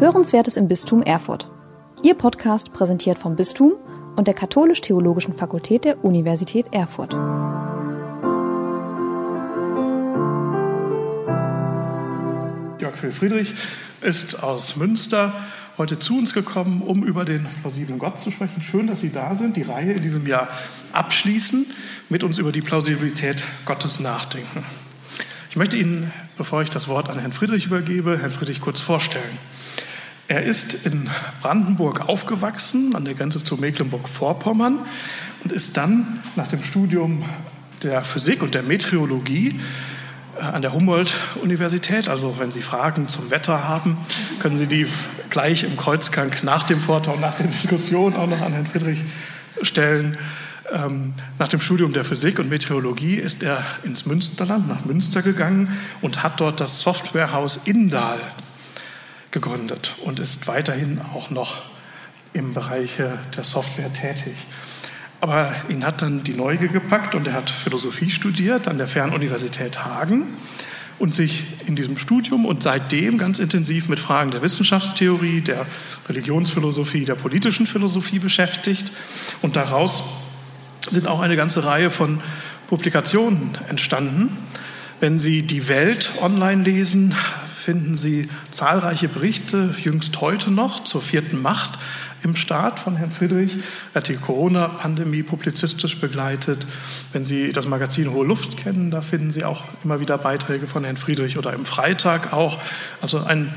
Hörenswertes im Bistum Erfurt. Ihr Podcast präsentiert vom Bistum und der Katholisch-Theologischen Fakultät der Universität Erfurt. Jörg Friedrich ist aus Münster heute zu uns gekommen, um über den plausiblen Gott zu sprechen. Schön, dass Sie da sind, die Reihe in diesem Jahr abschließen, mit uns über die Plausibilität Gottes nachdenken. Ich möchte Ihnen, bevor ich das Wort an Herrn Friedrich übergebe, Herrn Friedrich kurz vorstellen. Er ist in Brandenburg aufgewachsen, an der Grenze zu Mecklenburg-Vorpommern, und ist dann nach dem Studium der Physik und der Meteorologie äh, an der Humboldt-Universität. Also wenn Sie Fragen zum Wetter haben, können Sie die gleich im Kreuzgang nach dem Vortrag und nach der Diskussion auch noch an Herrn Friedrich stellen. Ähm, nach dem Studium der Physik und Meteorologie ist er ins Münsterland, nach Münster gegangen und hat dort das Softwarehaus Indal gegründet und ist weiterhin auch noch im Bereich der Software tätig. Aber ihn hat dann die Neugier gepackt und er hat Philosophie studiert an der Fernuniversität Hagen und sich in diesem Studium und seitdem ganz intensiv mit Fragen der Wissenschaftstheorie, der Religionsphilosophie, der politischen Philosophie beschäftigt. Und daraus sind auch eine ganze Reihe von Publikationen entstanden. Wenn Sie die Welt online lesen, finden Sie zahlreiche Berichte, jüngst heute noch zur vierten Macht im Staat von Herrn Friedrich. Er hat die Corona-Pandemie publizistisch begleitet. Wenn Sie das Magazin Hohe Luft kennen, da finden Sie auch immer wieder Beiträge von Herrn Friedrich oder im Freitag auch. Also ein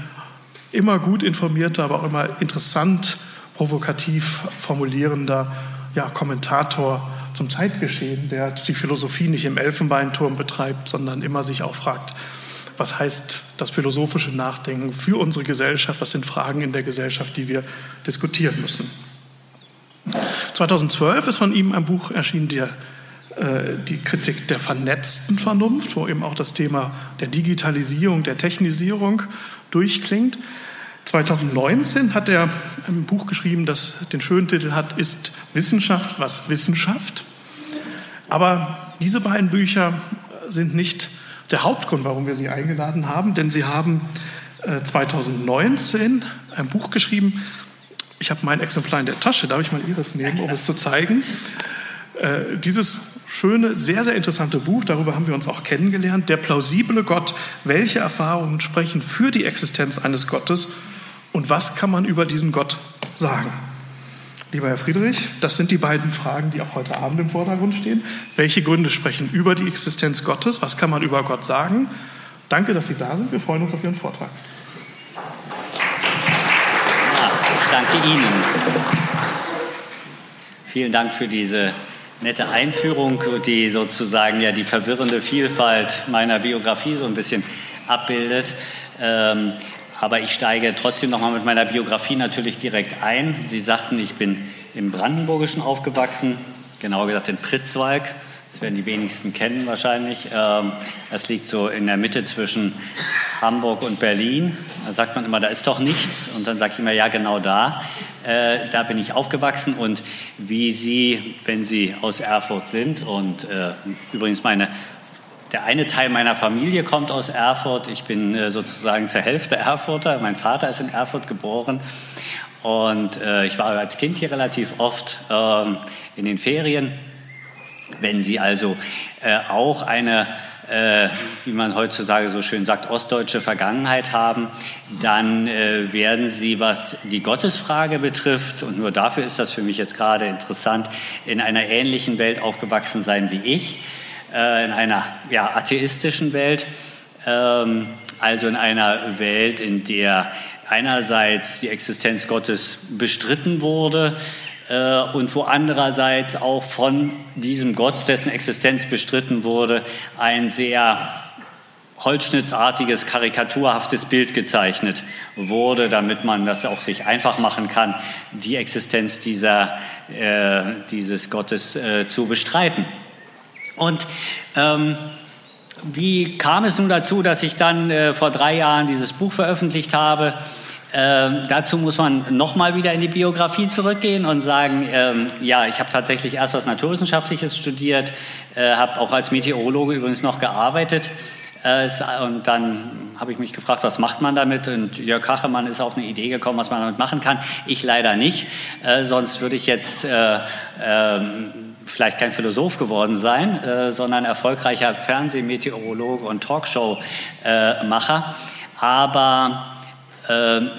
immer gut informierter, aber auch immer interessant, provokativ formulierender ja, Kommentator zum Zeitgeschehen, der die Philosophie nicht im Elfenbeinturm betreibt, sondern immer sich auch fragt, was heißt das philosophische Nachdenken für unsere Gesellschaft? Was sind Fragen in der Gesellschaft, die wir diskutieren müssen? 2012 ist von ihm ein Buch erschienen, der, äh, die Kritik der vernetzten Vernunft, wo eben auch das Thema der Digitalisierung, der Technisierung durchklingt. 2019 hat er ein Buch geschrieben, das den schönen Titel hat, ist Wissenschaft, was Wissenschaft. Aber diese beiden Bücher sind nicht der Hauptgrund, warum wir Sie eingeladen haben, denn Sie haben 2019 äh, ein Buch geschrieben. Ich habe mein Exemplar in der Tasche, darf ich mal Ihres nehmen, um es zu zeigen. Äh, dieses schöne, sehr, sehr interessante Buch, darüber haben wir uns auch kennengelernt, Der plausible Gott, welche Erfahrungen sprechen für die Existenz eines Gottes und was kann man über diesen Gott sagen? Lieber Herr Friedrich, das sind die beiden Fragen, die auch heute Abend im Vordergrund stehen. Welche Gründe sprechen über die Existenz Gottes? Was kann man über Gott sagen? Danke, dass Sie da sind. Wir freuen uns auf Ihren Vortrag. Ja, ich danke Ihnen. Vielen Dank für diese nette Einführung, die sozusagen ja die verwirrende Vielfalt meiner Biografie so ein bisschen abbildet. Ähm, aber ich steige trotzdem noch mal mit meiner Biografie natürlich direkt ein. Sie sagten, ich bin im Brandenburgischen aufgewachsen, genauer gesagt in Pritzwalk. Das werden die wenigsten kennen wahrscheinlich. Ähm, es liegt so in der Mitte zwischen Hamburg und Berlin. Da sagt man immer, da ist doch nichts. Und dann sage ich immer, ja, genau da. Äh, da bin ich aufgewachsen. Und wie Sie, wenn Sie aus Erfurt sind und äh, übrigens meine der eine Teil meiner Familie kommt aus Erfurt. Ich bin äh, sozusagen zur Hälfte Erfurter. Mein Vater ist in Erfurt geboren. Und äh, ich war als Kind hier relativ oft äh, in den Ferien. Wenn Sie also äh, auch eine, äh, wie man heutzutage so schön sagt, ostdeutsche Vergangenheit haben, dann äh, werden Sie, was die Gottesfrage betrifft, und nur dafür ist das für mich jetzt gerade interessant, in einer ähnlichen Welt aufgewachsen sein wie ich äh, in einer ja, atheistischen Welt, ähm, also in einer Welt, in der einerseits die Existenz Gottes bestritten wurde äh, und wo andererseits auch von diesem Gott, dessen Existenz bestritten wurde, ein sehr holzschnittartiges, karikaturhaftes Bild gezeichnet wurde, damit man das auch sich einfach machen kann, die Existenz dieser, äh, dieses Gottes äh, zu bestreiten. Und ähm, wie kam es nun dazu, dass ich dann äh, vor drei Jahren dieses Buch veröffentlicht habe? Ähm, dazu muss man nochmal wieder in die Biografie zurückgehen und sagen, ähm, ja, ich habe tatsächlich erst was Naturwissenschaftliches studiert, äh, habe auch als Meteorologe übrigens noch gearbeitet Äh, und dann habe ich mich gefragt, was macht man damit? Und Jörg Kachemann ist auf eine Idee gekommen, was man damit machen kann. Ich leider nicht, äh, sonst würde ich jetzt äh, ähm, vielleicht kein Philosoph geworden sein, sondern erfolgreicher Fernsehmeteorologe und Talkshow-Macher. Aber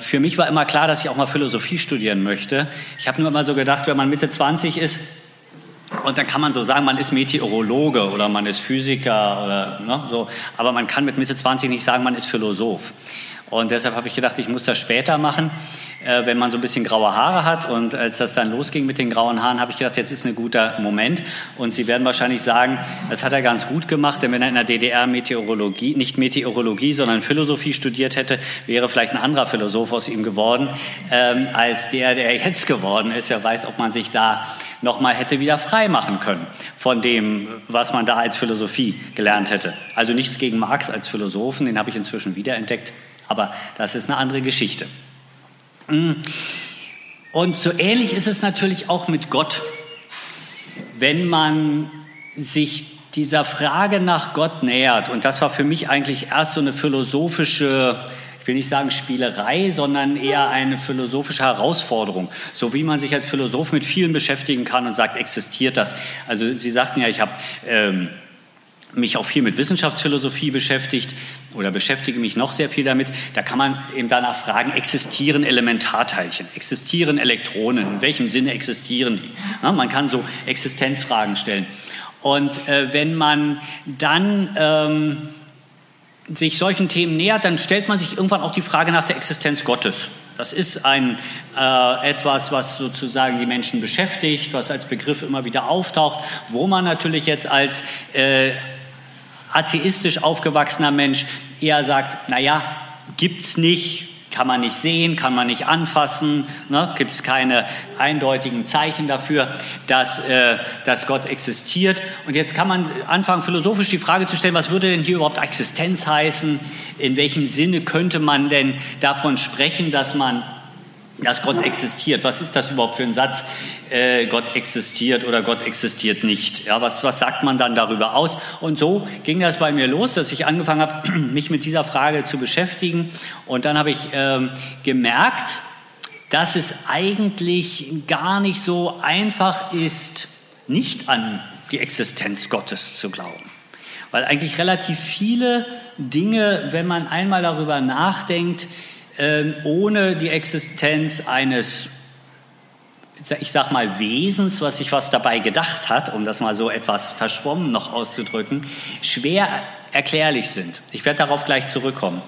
für mich war immer klar, dass ich auch mal Philosophie studieren möchte. Ich habe nur immer so gedacht, wenn man Mitte 20 ist, und dann kann man so sagen, man ist Meteorologe oder man ist Physiker oder ne, so, aber man kann mit Mitte 20 nicht sagen, man ist Philosoph. Und deshalb habe ich gedacht, ich muss das später machen, äh, wenn man so ein bisschen graue Haare hat. Und als das dann losging mit den grauen Haaren, habe ich gedacht, jetzt ist ein guter Moment. Und Sie werden wahrscheinlich sagen, das hat er ganz gut gemacht, denn wenn er in der DDR Meteorologie, nicht Meteorologie, sondern Philosophie studiert hätte, wäre vielleicht ein anderer Philosoph aus ihm geworden, ähm, als der, der jetzt geworden ist. Wer weiß, ob man sich da nochmal hätte wieder frei machen können von dem, was man da als Philosophie gelernt hätte. Also nichts gegen Marx als Philosophen, den habe ich inzwischen wiederentdeckt. Aber das ist eine andere Geschichte. Mm. Und so ähnlich ist es natürlich auch mit Gott. Wenn man sich dieser Frage nach Gott nähert, und das war für mich eigentlich erst so eine philosophische, ich will nicht sagen Spielerei, sondern eher eine philosophische Herausforderung, so wie man sich als Philosoph mit vielen beschäftigen kann und sagt, existiert das? Also Sie sagten ja, ich habe ähm, mich auch viel mit Wissenschaftsphilosophie beschäftigt oder beschäftige mich noch sehr viel damit. Da kann man eben danach fragen, existieren Elementarteilchen, existieren Elektronen, in welchem Sinne existieren die? Ja, man kann so Existenzfragen stellen. Und äh, wenn man dann ähm, sich solchen Themen nähert, dann stellt man sich irgendwann auch die Frage nach der Existenz Gottes. Das ist ein, äh, etwas, was sozusagen die Menschen beschäftigt, was als Begriff immer wieder auftaucht, wo man natürlich jetzt als äh, atheistisch aufgewachsener Mensch eher sagt, naja, gibt's nicht, kann man nicht sehen, kann man nicht anfassen, ne? gibt es keine eindeutigen Zeichen dafür, dass, äh, dass Gott existiert. Und jetzt kann man anfangen, philosophisch die Frage zu stellen, was würde denn hier überhaupt Existenz heißen? In welchem Sinne könnte man denn davon sprechen, dass man dass Gott existiert. Was ist das überhaupt für ein Satz? Äh, Gott existiert oder Gott existiert nicht. Ja, was, was sagt man dann darüber aus? Und so ging das bei mir los, dass ich angefangen habe, mich mit dieser Frage zu beschäftigen. Und dann habe ich ähm, gemerkt, dass es eigentlich gar nicht so einfach ist, nicht an die Existenz Gottes zu glauben. Weil eigentlich relativ viele Dinge, wenn man einmal darüber nachdenkt, ohne die Existenz eines, ich sag mal, Wesens, was sich was dabei gedacht hat, um das mal so etwas verschwommen noch auszudrücken, schwer erklärlich sind. Ich werde darauf gleich zurückkommen.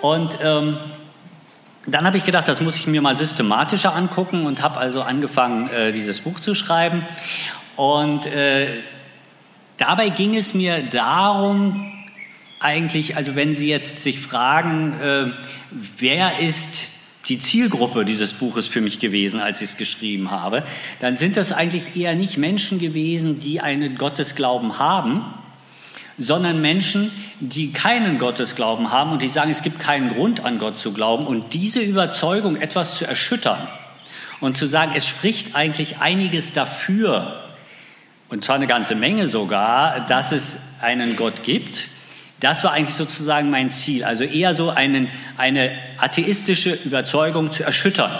Und ähm, dann habe ich gedacht, das muss ich mir mal systematischer angucken und habe also angefangen, äh, dieses Buch zu schreiben. Und äh, dabei ging es mir darum, eigentlich, also wenn Sie jetzt sich fragen, äh, wer ist die Zielgruppe dieses Buches für mich gewesen, als ich es geschrieben habe, dann sind das eigentlich eher nicht Menschen gewesen, die einen Gottesglauben haben, sondern Menschen, die keinen Gottesglauben haben und die sagen, es gibt keinen Grund an Gott zu glauben und diese Überzeugung etwas zu erschüttern und zu sagen, es spricht eigentlich einiges dafür, und zwar eine ganze Menge sogar, dass es einen Gott gibt, das war eigentlich sozusagen mein Ziel, also eher so einen, eine atheistische Überzeugung zu erschüttern.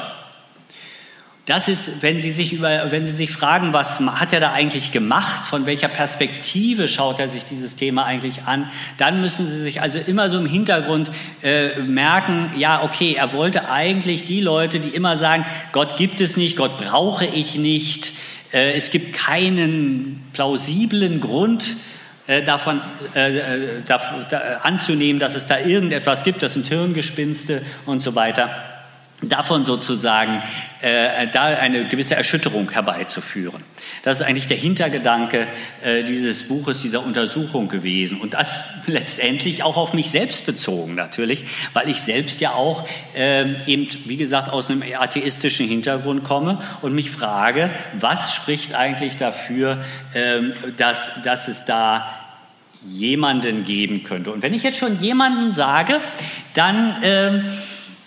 Das ist, wenn Sie, sich über, wenn Sie sich fragen, was hat er da eigentlich gemacht, von welcher Perspektive schaut er sich dieses Thema eigentlich an, dann müssen Sie sich also immer so im Hintergrund äh, merken, ja, okay, er wollte eigentlich die Leute, die immer sagen, Gott gibt es nicht, Gott brauche ich nicht, äh, es gibt keinen plausiblen Grund, äh, davon äh, äh da, da, anzunehmen, dass es da irgendetwas gibt, das sind Hirngespinste und so weiter, davon sozusagen äh, da eine gewisse Erschütterung herbeizuführen. Das ist eigentlich der Hintergedanke äh, dieses Buches, dieser Untersuchung gewesen und das letztendlich auch auf mich selbst bezogen natürlich, weil ich selbst ja auch äh, eben, wie gesagt, aus einem atheistischen Hintergrund komme und mich frage, was spricht eigentlich dafür, ähm, dass, dass es da jemanden geben könnte. Und wenn ich jetzt schon jemanden sage, dann äh,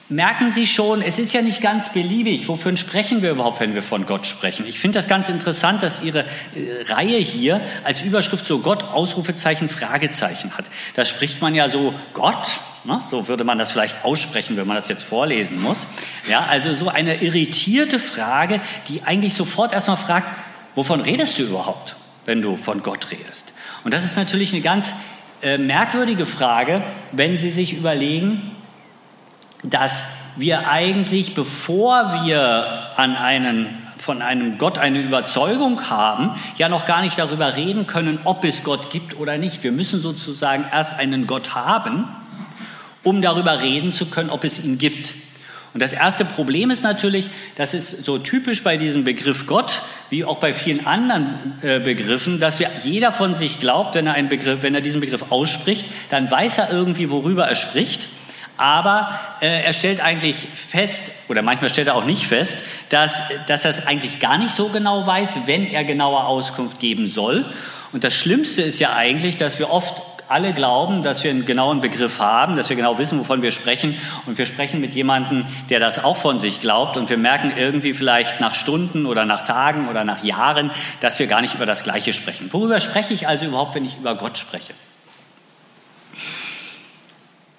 merken Sie schon, es ist ja nicht ganz beliebig. Wofür sprechen wir überhaupt, wenn wir von Gott sprechen? Ich finde das ganz interessant, dass Ihre äh, Reihe hier als Überschrift so Gott, Ausrufezeichen, Fragezeichen hat. Da spricht man ja so Gott, ne? so würde man das vielleicht aussprechen, wenn man das jetzt vorlesen muss. Ja, also so eine irritierte Frage, die eigentlich sofort erstmal fragt, wovon redest du überhaupt, wenn du von Gott redest? Und das ist natürlich eine ganz äh, merkwürdige Frage, wenn Sie sich überlegen, dass wir eigentlich, bevor wir an einen, von einem Gott eine Überzeugung haben, ja noch gar nicht darüber reden können, ob es Gott gibt oder nicht. Wir müssen sozusagen erst einen Gott haben, um darüber reden zu können, ob es ihn gibt. Und das erste Problem ist natürlich, das ist so typisch bei diesem Begriff Gott, wie auch bei vielen anderen äh, Begriffen, dass wir, jeder von sich glaubt, wenn er, einen Begriff, wenn er diesen Begriff ausspricht, dann weiß er irgendwie, worüber er spricht. Aber äh, er stellt eigentlich fest, oder manchmal stellt er auch nicht fest, dass, dass er es eigentlich gar nicht so genau weiß, wenn er genauer Auskunft geben soll. Und das Schlimmste ist ja eigentlich, dass wir oft alle glauben, dass wir einen genauen Begriff haben, dass wir genau wissen, wovon wir sprechen. Und wir sprechen mit jemandem, der das auch von sich glaubt. Und wir merken irgendwie vielleicht nach Stunden oder nach Tagen oder nach Jahren, dass wir gar nicht über das Gleiche sprechen. Worüber spreche ich also überhaupt, wenn ich über Gott spreche?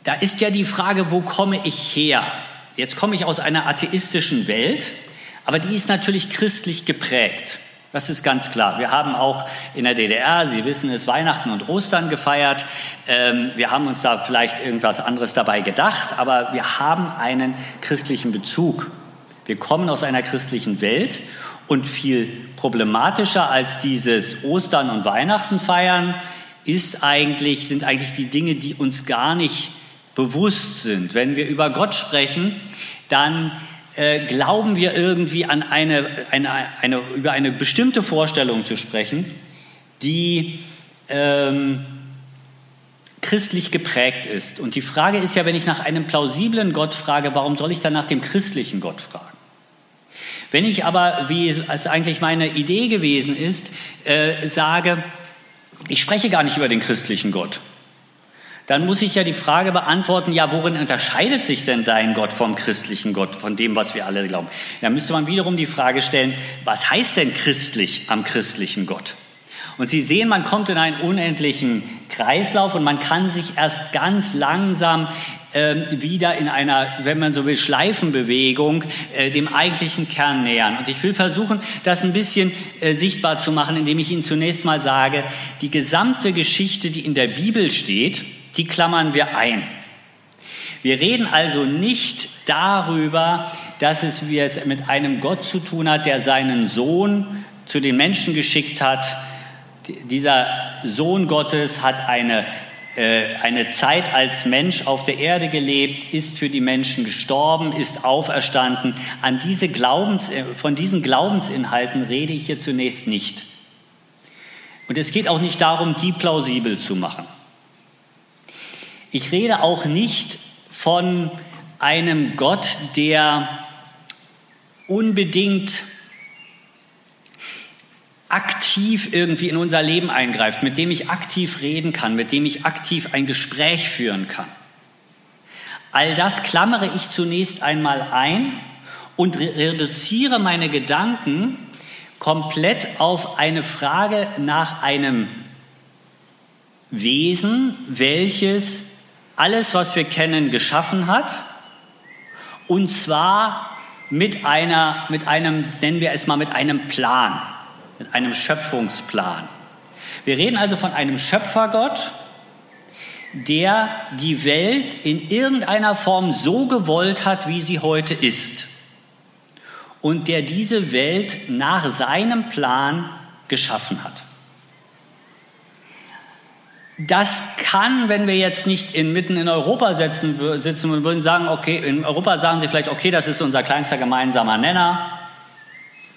Da ist ja die Frage, wo komme ich her? Jetzt komme ich aus einer atheistischen Welt, aber die ist natürlich christlich geprägt. Das ist ganz klar. Wir haben auch in der DDR, Sie wissen es, Weihnachten und Ostern gefeiert. Ähm, wir haben uns da vielleicht irgendwas anderes dabei gedacht, aber wir haben einen christlichen Bezug. Wir kommen aus einer christlichen Welt und viel problematischer als dieses Ostern und Weihnachten feiern ist eigentlich, sind eigentlich die Dinge, die uns gar nicht bewusst sind. Wenn wir über Gott sprechen, dann äh, glauben wir irgendwie an eine, eine, eine, über eine bestimmte Vorstellung zu sprechen, die ähm, christlich geprägt ist. Und die Frage ist ja, wenn ich nach einem plausiblen Gott frage, warum soll ich dann nach dem christlichen Gott fragen? Wenn ich aber, wie es eigentlich meine Idee gewesen ist, äh, sage, ich spreche gar nicht über den christlichen Gott, dann muss ich ja die Frage beantworten, ja, worin unterscheidet sich denn dein Gott vom christlichen Gott, von dem, was wir alle glauben? Da müsste man wiederum die Frage stellen, was heißt denn christlich am christlichen Gott? Und Sie sehen, man kommt in einen unendlichen Kreislauf und man kann sich erst ganz langsam äh, wieder in einer, wenn man so will, Schleifenbewegung äh, dem eigentlichen Kern nähern. Und ich will versuchen, das ein bisschen äh, sichtbar zu machen, indem ich Ihnen zunächst mal sage, die gesamte Geschichte, die in der Bibel steht, die klammern wir ein. Wir reden also nicht darüber, dass es, wie es mit einem Gott zu tun hat, der seinen Sohn zu den Menschen geschickt hat. Dieser Sohn Gottes hat eine, äh, eine Zeit als Mensch auf der Erde gelebt, ist für die Menschen gestorben, ist auferstanden. An diese Glaubens, äh, von diesen Glaubensinhalten rede ich hier zunächst nicht. Und es geht auch nicht darum, die plausibel zu machen. Ich rede auch nicht von einem Gott, der unbedingt aktiv irgendwie in unser Leben eingreift, mit dem ich aktiv reden kann, mit dem ich aktiv ein Gespräch führen kann. All das klammere ich zunächst einmal ein und reduziere meine Gedanken komplett auf eine Frage nach einem Wesen, welches alles, was wir kennen, geschaffen hat. Und zwar mit, einer, mit einem, nennen wir es mal, mit einem Plan, mit einem Schöpfungsplan. Wir reden also von einem Schöpfergott, der die Welt in irgendeiner Form so gewollt hat, wie sie heute ist. Und der diese Welt nach seinem Plan geschaffen hat. Das kann, wenn wir jetzt nicht in, mitten in Europa sitzen, sitzen und würden sagen, okay, in Europa sagen Sie vielleicht, okay, das ist unser kleinster gemeinsamer Nenner.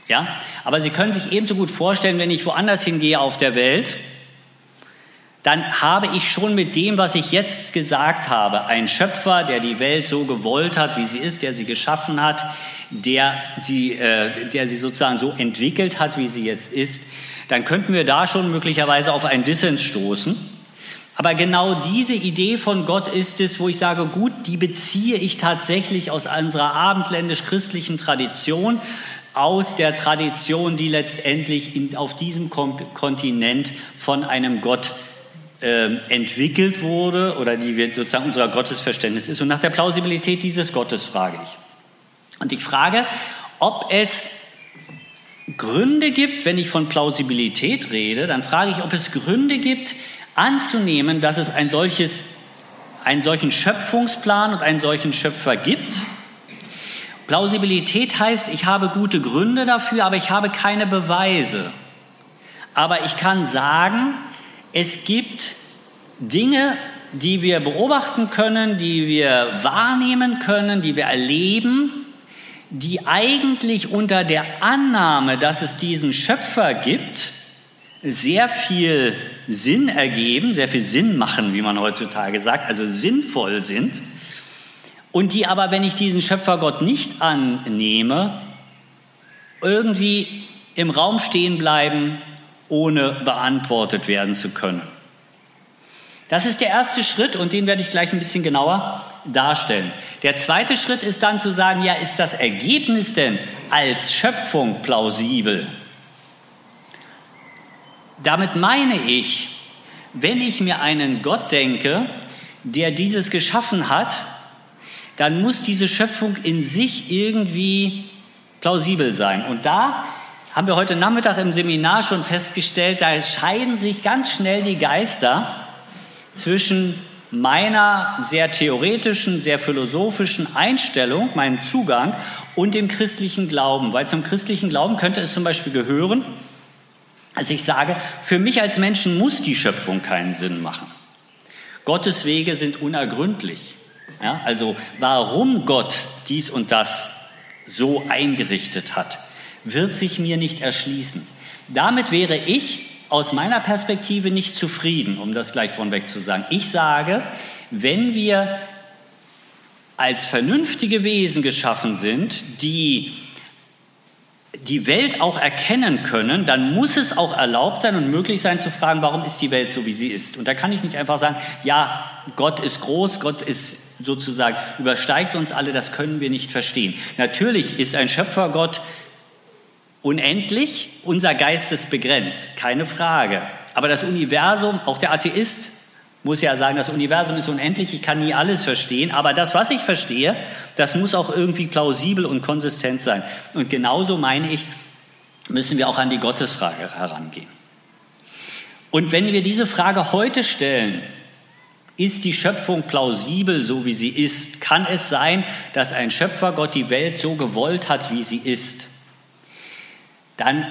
Ja, aber Sie können sich ebenso gut vorstellen, wenn ich woanders hingehe auf der Welt, dann habe ich schon mit dem, was ich jetzt gesagt habe, einen Schöpfer, der die Welt so gewollt hat, wie sie ist, der sie geschaffen hat, der sie, äh, der sie sozusagen so entwickelt hat, wie sie jetzt ist, dann könnten wir da schon möglicherweise auf einen Dissens stoßen. Aber genau diese Idee von Gott ist es, wo ich sage, gut, die beziehe ich tatsächlich aus unserer abendländisch-christlichen Tradition, aus der Tradition, die letztendlich in, auf diesem Kontinent von einem Gott äh, entwickelt wurde oder die wir sozusagen unser Gottesverständnis ist. Und nach der Plausibilität dieses Gottes frage ich. Und ich frage, ob es Gründe gibt, wenn ich von Plausibilität rede, dann frage ich, ob es Gründe gibt, anzunehmen, dass es ein solches, einen solchen Schöpfungsplan und einen solchen Schöpfer gibt. Plausibilität heißt, ich habe gute Gründe dafür, aber ich habe keine Beweise. Aber ich kann sagen, es gibt Dinge, die wir beobachten können, die wir wahrnehmen können, die wir erleben, die eigentlich unter der Annahme, dass es diesen Schöpfer gibt, sehr viel Sinn ergeben, sehr viel Sinn machen, wie man heutzutage sagt, also sinnvoll sind, und die aber, wenn ich diesen Schöpfergott nicht annehme, irgendwie im Raum stehen bleiben, ohne beantwortet werden zu können. Das ist der erste Schritt und den werde ich gleich ein bisschen genauer darstellen. Der zweite Schritt ist dann zu sagen, ja, ist das Ergebnis denn als Schöpfung plausibel? Damit meine ich, wenn ich mir einen Gott denke, der dieses geschaffen hat, dann muss diese Schöpfung in sich irgendwie plausibel sein. Und da haben wir heute Nachmittag im Seminar schon festgestellt, da scheiden sich ganz schnell die Geister zwischen meiner sehr theoretischen, sehr philosophischen Einstellung, meinem Zugang und dem christlichen Glauben. Weil zum christlichen Glauben könnte es zum Beispiel gehören, als ich sage, für mich als Menschen muss die Schöpfung keinen Sinn machen. Gottes Wege sind unergründlich. Ja, also warum Gott dies und das so eingerichtet hat, wird sich mir nicht erschließen. Damit wäre ich aus meiner Perspektive nicht zufrieden, um das gleich vorweg zu sagen. Ich sage, wenn wir als vernünftige Wesen geschaffen sind, die die Welt auch erkennen können, dann muss es auch erlaubt sein und möglich sein zu fragen, warum ist die Welt so, wie sie ist. Und da kann ich nicht einfach sagen, ja, Gott ist groß, Gott ist sozusagen, übersteigt uns alle, das können wir nicht verstehen. Natürlich ist ein Schöpfergott unendlich, unser Geist ist begrenzt, keine Frage. Aber das Universum, auch der Atheist muss ja sagen, das Universum ist unendlich, ich kann nie alles verstehen, aber das, was ich verstehe, das muss auch irgendwie plausibel und konsistent sein. Und genauso meine ich, müssen wir auch an die Gottesfrage herangehen. Und wenn wir diese Frage heute stellen, ist die Schöpfung plausibel, so wie sie ist? Kann es sein, dass ein Schöpfergott die Welt so gewollt hat, wie sie ist? Dann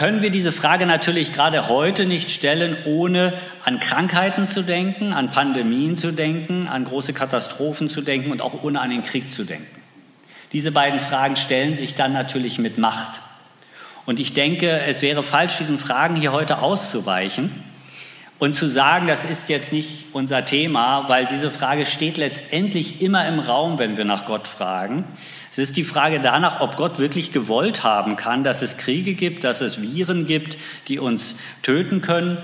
können wir diese Frage natürlich gerade heute nicht stellen, ohne an Krankheiten zu denken, an Pandemien zu denken, an große Katastrophen zu denken und auch ohne an den Krieg zu denken. Diese beiden Fragen stellen sich dann natürlich mit Macht. Und ich denke, es wäre falsch, diesen Fragen hier heute auszuweichen und zu sagen, das ist jetzt nicht unser Thema, weil diese Frage steht letztendlich immer im Raum, wenn wir nach Gott fragen. Es ist die Frage danach, ob Gott wirklich gewollt haben kann, dass es Kriege gibt, dass es Viren gibt, die uns töten können,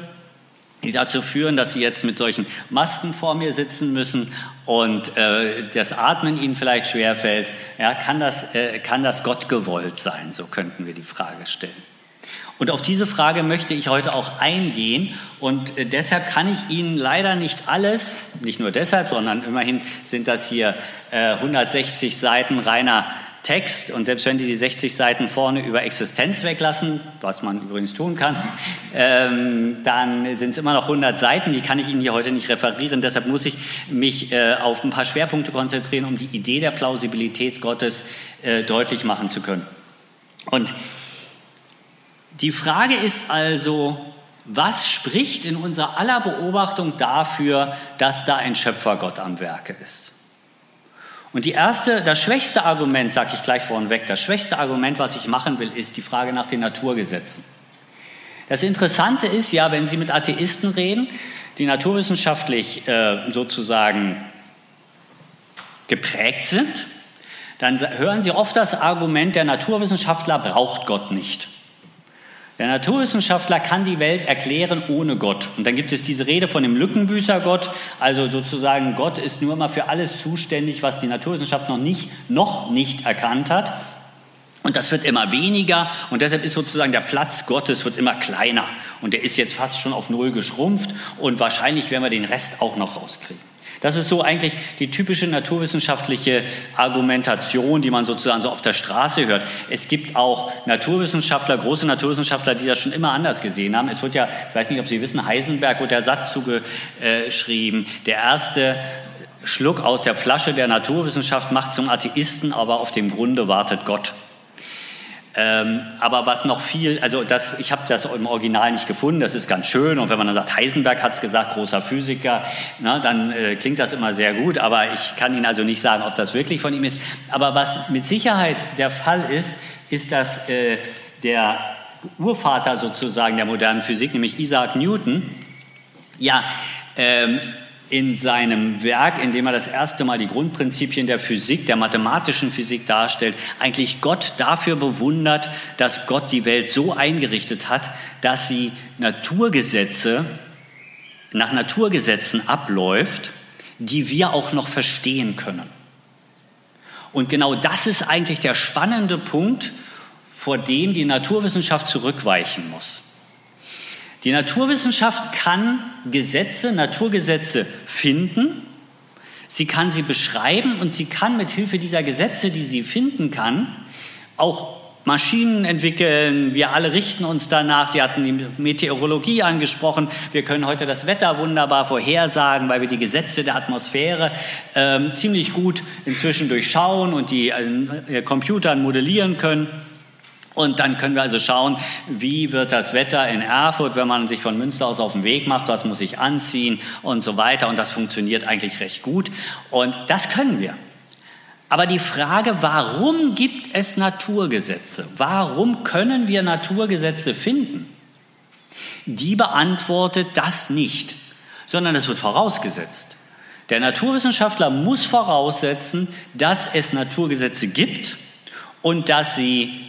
die dazu führen, dass sie jetzt mit solchen Masken vor mir sitzen müssen und äh, das Atmen ihnen vielleicht schwerfällt. Ja, kann, das, äh, kann das Gott gewollt sein? So könnten wir die Frage stellen. Und auf diese Frage möchte ich heute auch eingehen. Und äh, deshalb kann ich Ihnen leider nicht alles, nicht nur deshalb, sondern immerhin sind das hier 160 äh, Seiten reiner Text. Und selbst wenn die die 60 Seiten vorne über Existenz weglassen, was man übrigens tun kann, ähm, dann sind es immer noch 100 Seiten. Die kann ich Ihnen hier heute nicht referieren. Deshalb muss ich mich äh, auf ein paar Schwerpunkte konzentrieren, um die Idee der Plausibilität Gottes deutlich machen zu können. Und die Frage ist also, was spricht in unserer aller Beobachtung dafür, dass da ein Schöpfergott am Werke ist? Und die erste, das schwächste Argument, sage ich gleich vorneweg, das schwächste Argument, was ich machen will, ist die Frage nach den Naturgesetzen. Das Interessante ist ja, wenn Sie mit Atheisten reden, die naturwissenschaftlich äh, sozusagen geprägt sind, dann hören Sie oft das Argument, der Naturwissenschaftler braucht Gott nicht. Der Naturwissenschaftler kann die Welt erklären ohne Gott. Und dann gibt es diese Rede von dem Lückenbüßer-Gott. Also sozusagen, Gott ist nur mal für alles zuständig, was die Naturwissenschaft noch nicht, noch nicht erkannt hat. Und das wird immer weniger und deshalb ist sozusagen der Platz Gottes wird immer kleiner. Und der ist jetzt fast schon auf Null geschrumpft und wahrscheinlich werden wir den Rest auch noch rauskriegen. Das ist so eigentlich die typische naturwissenschaftliche Argumentation, die man sozusagen so auf der Straße hört. Es gibt auch Naturwissenschaftler, große Naturwissenschaftler, die das schon immer anders gesehen haben. Es wird ja, ich weiß nicht, ob Sie wissen, Heisenberg wird der Satz zugeschrieben, der erste Schluck aus der Flasche der Naturwissenschaft macht zum Atheisten, aber auf dem Grunde wartet Gott. Ähm, aber was noch viel, also das, ich habe das im Original nicht gefunden, das ist ganz schön. Und wenn man dann sagt, Heisenberg hat es gesagt, großer Physiker, na, dann äh, klingt das immer sehr gut. Aber ich kann Ihnen also nicht sagen, ob das wirklich von ihm ist. Aber was mit Sicherheit der Fall ist, ist, dass äh, der Urvater sozusagen der modernen Physik, nämlich Isaac Newton, ja, ähm, in seinem Werk, in dem er das erste Mal die Grundprinzipien der Physik, der mathematischen Physik darstellt, eigentlich Gott dafür bewundert, dass Gott die Welt so eingerichtet hat, dass sie Naturgesetze, nach Naturgesetzen abläuft, die wir auch noch verstehen können. Und genau das ist eigentlich der spannende Punkt, vor dem die Naturwissenschaft zurückweichen muss. Die Naturwissenschaft kann Gesetze, Naturgesetze finden, sie kann sie beschreiben und sie kann mit Hilfe dieser Gesetze, die sie finden kann, auch Maschinen entwickeln. Wir alle richten uns danach. Sie hatten die Meteorologie angesprochen. Wir können heute das Wetter wunderbar vorhersagen, weil wir die Gesetze der Atmosphäre äh, ziemlich gut inzwischen durchschauen und die äh, Computern modellieren können. Und dann können wir also schauen, wie wird das Wetter in Erfurt, wenn man sich von Münster aus auf den Weg macht, was muss ich anziehen und so weiter. Und das funktioniert eigentlich recht gut. Und das können wir. Aber die Frage, warum gibt es Naturgesetze? Warum können wir Naturgesetze finden? Die beantwortet das nicht, sondern es wird vorausgesetzt. Der Naturwissenschaftler muss voraussetzen, dass es Naturgesetze gibt und dass sie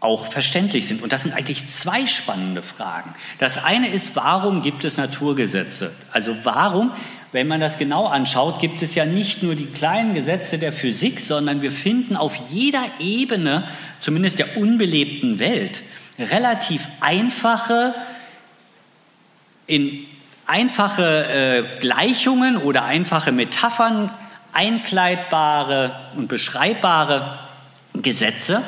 auch verständlich sind. Und das sind eigentlich zwei spannende Fragen. Das eine ist, warum gibt es Naturgesetze? Also warum, wenn man das genau anschaut, gibt es ja nicht nur die kleinen Gesetze der Physik, sondern wir finden auf jeder Ebene, zumindest der unbelebten Welt, relativ einfache, in einfache äh, Gleichungen oder einfache Metaphern einkleidbare und beschreibbare Gesetze,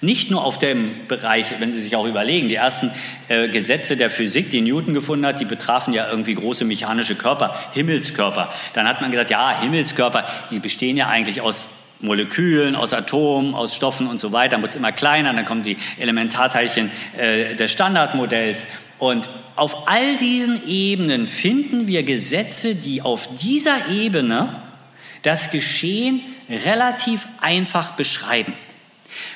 nicht nur auf dem Bereich, wenn Sie sich auch überlegen, die ersten äh, Gesetze der Physik, die Newton gefunden hat, die betrafen ja irgendwie große mechanische Körper, Himmelskörper. Dann hat man gesagt, ja, Himmelskörper, die bestehen ja eigentlich aus Molekülen, aus Atomen, aus Stoffen und so weiter. Dann wird es immer kleiner, dann kommen die Elementarteilchen äh, des Standardmodells. Und auf all diesen Ebenen finden wir Gesetze, die auf dieser Ebene das Geschehen relativ einfach beschreiben.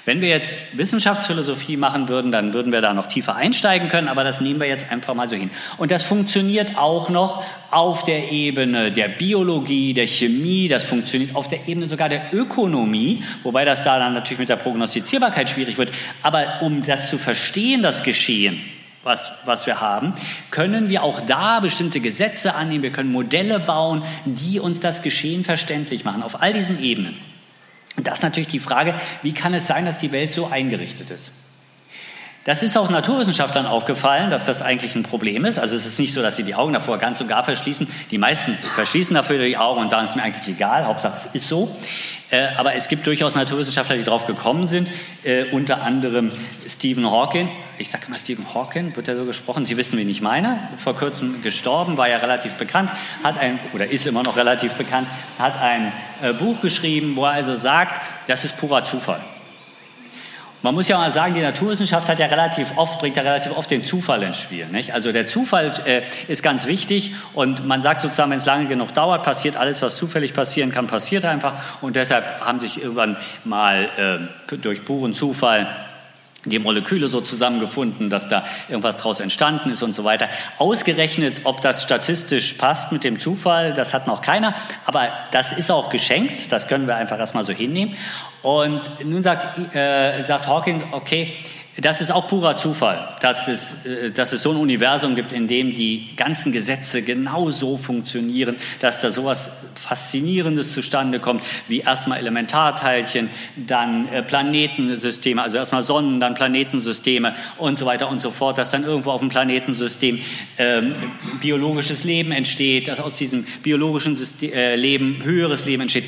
Wenn wir jetzt Wissenschaftsphilosophie machen würden, dann würden wir da noch tiefer einsteigen können, aber das nehmen wir jetzt einfach mal so hin. Und das funktioniert auch noch auf der Ebene der Biologie, der Chemie, das funktioniert auf der Ebene sogar der Ökonomie, wobei das da dann natürlich mit der Prognostizierbarkeit schwierig wird. Aber um das zu verstehen, das Geschehen, was, was wir haben, können wir auch da bestimmte Gesetze annehmen, wir können Modelle bauen, die uns das Geschehen verständlich machen, auf all diesen Ebenen. Und das ist natürlich die Frage, wie kann es sein, dass die Welt so eingerichtet ist? Das ist auch Naturwissenschaftlern aufgefallen, dass das eigentlich ein Problem ist. Also es ist nicht so, dass sie die Augen davor ganz und gar verschließen. Die meisten verschließen dafür die Augen und sagen, es ist mir eigentlich egal, Hauptsache es ist so. Äh, aber es gibt durchaus Naturwissenschaftler, die drauf gekommen sind, äh, unter anderem Stephen Hawking. Ich sage mal Stephen Hawking, wird ja so gesprochen. Sie wissen, wen ich meine. Vor kurzem gestorben, war ja relativ bekannt, hat ein, oder ist immer noch relativ bekannt, hat ein äh, Buch geschrieben, wo er also sagt, das ist purer Zufall. Man muss ja mal sagen, die Naturwissenschaft hat ja relativ oft, bringt ja relativ oft den Zufall ins Spiel. Nicht? Also der Zufall äh, ist ganz wichtig und man sagt sozusagen, wenn es lange genug dauert, passiert alles, was zufällig passieren kann, passiert einfach. Und deshalb haben sich irgendwann mal äh, durch puren Zufall die Moleküle so zusammengefunden, dass da irgendwas daraus entstanden ist und so weiter. Ausgerechnet, ob das statistisch passt mit dem Zufall, das hat noch keiner, aber das ist auch geschenkt, das können wir einfach erstmal so hinnehmen. Und nun sagt, äh, sagt Hawkins, okay, das ist auch purer Zufall, dass es, äh, dass es so ein Universum gibt, in dem die ganzen Gesetze genau so funktionieren, dass da sowas Faszinierendes zustande kommt, wie erstmal Elementarteilchen, dann äh, Planetensysteme, also erstmal Sonnen, dann Planetensysteme und so weiter und so fort, dass dann irgendwo auf dem Planetensystem ähm, biologisches Leben entsteht, dass aus diesem biologischen System, äh, Leben höheres Leben entsteht.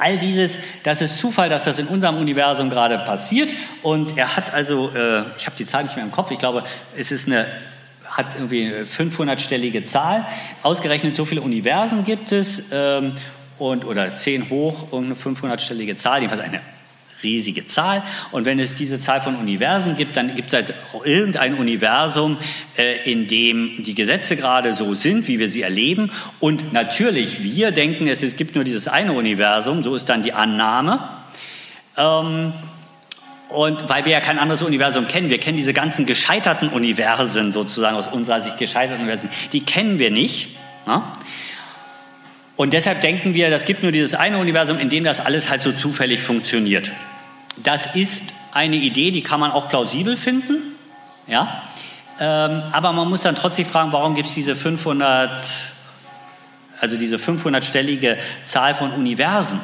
All dieses, das ist Zufall, dass das in unserem Universum gerade passiert. Und er hat also, äh, ich habe die Zahl nicht mehr im Kopf, ich glaube, es ist eine hat irgendwie eine 500-stellige Zahl. Ausgerechnet so viele Universen gibt es ähm, und, oder 10 hoch, irgendeine 500-stellige Zahl, jedenfalls eine riesige Zahl. Und wenn es diese Zahl von Universen gibt, dann gibt es halt irgendein Universum, äh, in dem die Gesetze gerade so sind, wie wir sie erleben. Und natürlich, wir denken, es, es gibt nur dieses eine Universum, so ist dann die Annahme. Ähm, und weil wir ja kein anderes Universum kennen, wir kennen diese ganzen gescheiterten Universen sozusagen aus unserer Sicht gescheiterten Universen, die kennen wir nicht. Ne? Und deshalb denken wir, es gibt nur dieses eine Universum, in dem das alles halt so zufällig funktioniert. Das ist eine Idee, die kann man auch plausibel finden, ja. Ähm, aber man muss dann trotzdem fragen, warum gibt es diese 500, also diese 500-stellige Zahl von Universen?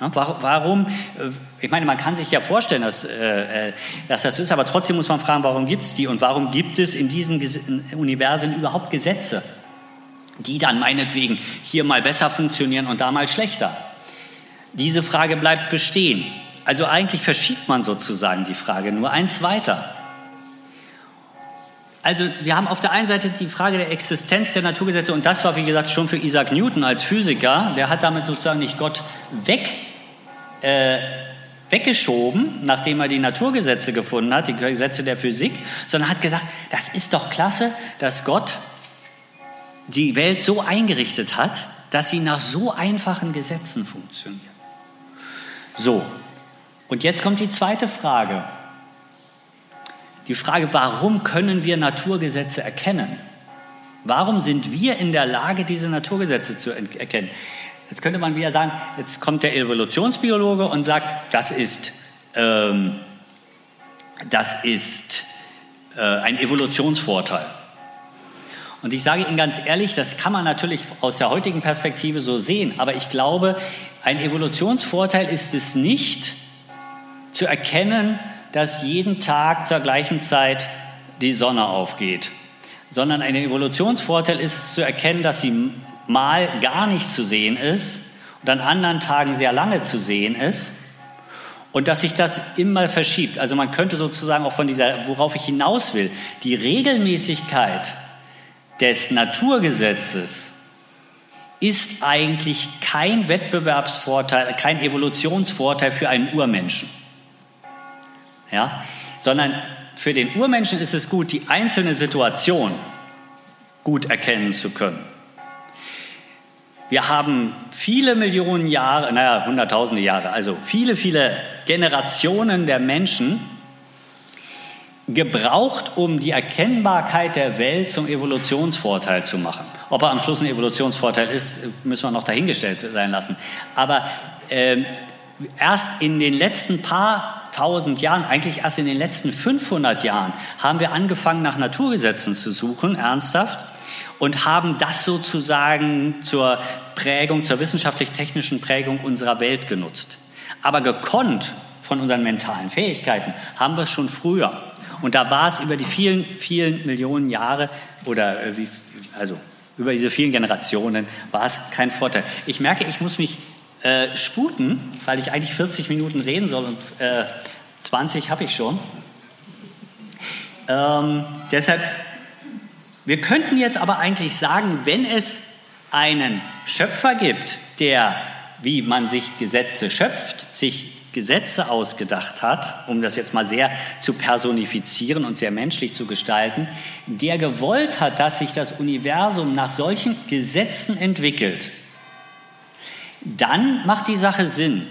Ja, warum, äh, ich meine, man kann sich ja vorstellen, dass, äh, äh, dass das ist, aber trotzdem muss man fragen, warum gibt es die und warum gibt es in diesen Universen überhaupt Gesetze, die dann meinetwegen hier mal besser funktionieren und da mal schlechter? Diese Frage bleibt bestehen. Also eigentlich verschiebt man sozusagen die Frage nur eins weiter. Also wir haben auf der einen Seite die Frage der Existenz der Naturgesetze und das war, wie gesagt, schon für Isaac Newton als Physiker, der hat damit sozusagen nicht Gott weg, äh, weggeschoben, nachdem er die Naturgesetze gefunden hat, die Gesetze der Physik, sondern hat gesagt, das ist doch klasse, dass Gott die Welt so eingerichtet hat, dass sie nach so einfachen Gesetzen funktioniert. So, und jetzt kommt die zweite Frage. Die Frage, warum können wir Naturgesetze erkennen? Warum sind wir in der Lage, diese Naturgesetze zu erkennen? Jetzt könnte man wieder sagen, jetzt kommt der Evolutionsbiologe und sagt, das ist, ähm, das ist äh, ein Evolutionsvorteil. Und ich sage Ihnen ganz ehrlich, das kann man natürlich aus der heutigen Perspektive so sehen, aber ich glaube, ein Evolutionsvorteil ist es nicht, zu erkennen, dass jeden Tag zur gleichen Zeit die Sonne aufgeht, sondern ein Evolutionsvorteil ist es zu erkennen, dass sie mal gar nicht zu sehen ist und an anderen Tagen sehr lange zu sehen ist und dass sich das immer verschiebt. Also man könnte sozusagen auch von dieser, worauf ich hinaus will, die Regelmäßigkeit des Naturgesetzes ist eigentlich kein Wettbewerbsvorteil, kein Evolutionsvorteil für einen Urmenschen ja? sondern für den Urmenschen ist es gut, die einzelne Situation gut erkennen zu können. Wir haben viele Millionen Jahre, naja, hunderttausende Jahre, also viele, viele Generationen der Menschen gebraucht, um die Erkennbarkeit der Welt zum Evolutionsvorteil zu machen. Ob er am Schluss ein Evolutionsvorteil ist, müssen wir noch dahingestellt sein lassen. Aber äh, erst in den letzten paar 1000 Jahren, eigentlich erst in den letzten 500 Jahren, haben wir angefangen, nach Naturgesetzen zu suchen, ernsthaft, und haben das sozusagen zur Prägung, zur wissenschaftlich-technischen Prägung unserer Welt genutzt. Aber gekonnt von unseren mentalen Fähigkeiten haben wir es schon früher. Und da war es über die vielen, vielen Millionen Jahre oder äh, also über diese vielen Generationen war es kein Vorteil. Ich merke, ich muss mich äh, sputen, weil ich eigentlich 40 Minuten reden soll und äh, 20 habe ich schon. Ähm, deshalb, wir könnten jetzt aber eigentlich sagen, wenn es einen Schöpfer gibt, der, wie man sich Gesetze schöpft, sich Gesetze ausgedacht hat, um das jetzt mal sehr zu personifizieren und sehr menschlich zu gestalten, der gewollt hat, dass sich das Universum nach solchen Gesetzen entwickelt, dann macht die Sache Sinn.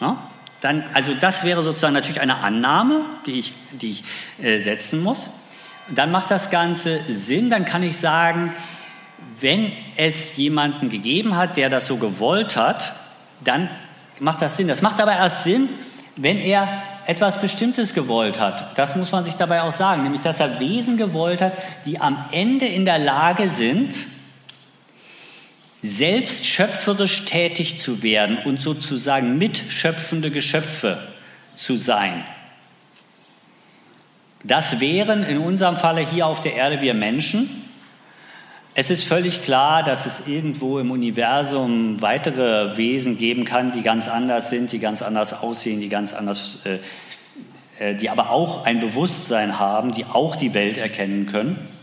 Ne? Dann, also das wäre sozusagen natürlich eine Annahme, die ich, die ich äh, setzen muss. Dann macht das Ganze Sinn, dann kann ich sagen, wenn es jemanden gegeben hat, der das so gewollt hat, dann macht das Sinn. Das macht aber erst Sinn, wenn er etwas Bestimmtes gewollt hat. Das muss man sich dabei auch sagen, nämlich dass er Wesen gewollt hat, die am Ende in der Lage sind, selbst schöpferisch tätig zu werden und sozusagen mitschöpfende Geschöpfe zu sein. Das wären in unserem Falle hier auf der Erde wir Menschen. Es ist völlig klar, dass es irgendwo im Universum weitere Wesen geben kann, die ganz anders sind, die ganz anders aussehen, die ganz anders, äh, äh die aber auch ein Bewusstsein haben, die auch die Welt erkennen können.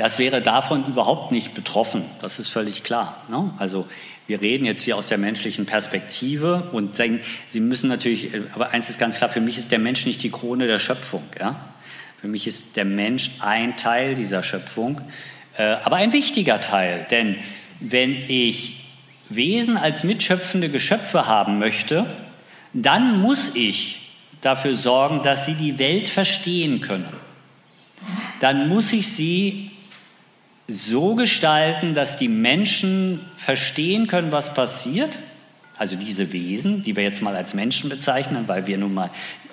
Das wäre davon überhaupt nicht betroffen, das ist völlig klar. Ne? Also wir reden jetzt hier aus der menschlichen Perspektive und sagen, Sie müssen natürlich, aber eins ist ganz klar, für mich ist der Mensch nicht die Krone der Schöpfung. Ja? Für mich ist der Mensch ein Teil dieser Schöpfung, äh, aber ein wichtiger Teil. Denn wenn ich Wesen als mitschöpfende Geschöpfe haben möchte, dann muss ich dafür sorgen, dass sie die Welt verstehen können. Dann muss ich sie so gestalten, dass die Menschen verstehen können, was passiert. Also diese Wesen, die wir jetzt mal als Menschen bezeichnen, weil wir nun mal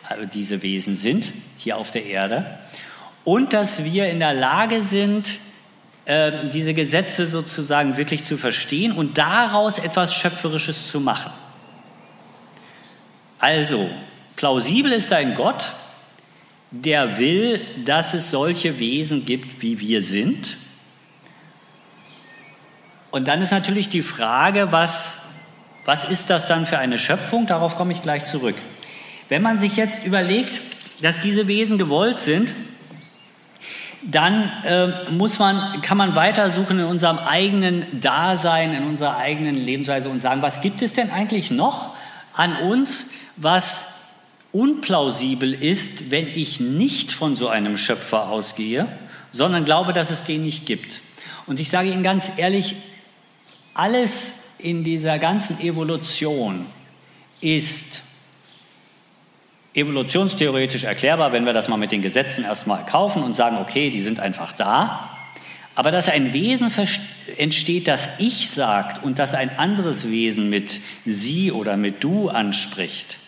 äh, diese Wesen sind hier auf der Erde. Und dass wir in der Lage sind, äh, diese Gesetze sozusagen wirklich zu verstehen und daraus etwas Schöpferisches zu machen. Also, plausibel ist ein Gott, der will, dass es solche Wesen gibt, wie wir sind und dann ist natürlich die Frage, was, was ist das dann für eine Schöpfung? Darauf komme ich gleich zurück. Wenn man sich jetzt überlegt, dass diese Wesen gewollt sind, dann äh, muss man, kann man weitersuchen in unserem eigenen Dasein, in unserer eigenen Lebensweise und sagen, was gibt es denn eigentlich noch an uns, was unplausibel ist, wenn ich nicht von so einem Schöpfer ausgehe, sondern glaube, dass es den nicht gibt. Und ich sage Ihnen ganz ehrlich, alles in dieser ganzen Evolution ist evolutionstheoretisch erklärbar, wenn wir das mal mit den Gesetzen erstmal kaufen und sagen, okay, die sind einfach da. Aber dass ein Wesen entsteht, das ich sagt und das ein anderes Wesen mit sie oder mit du anspricht,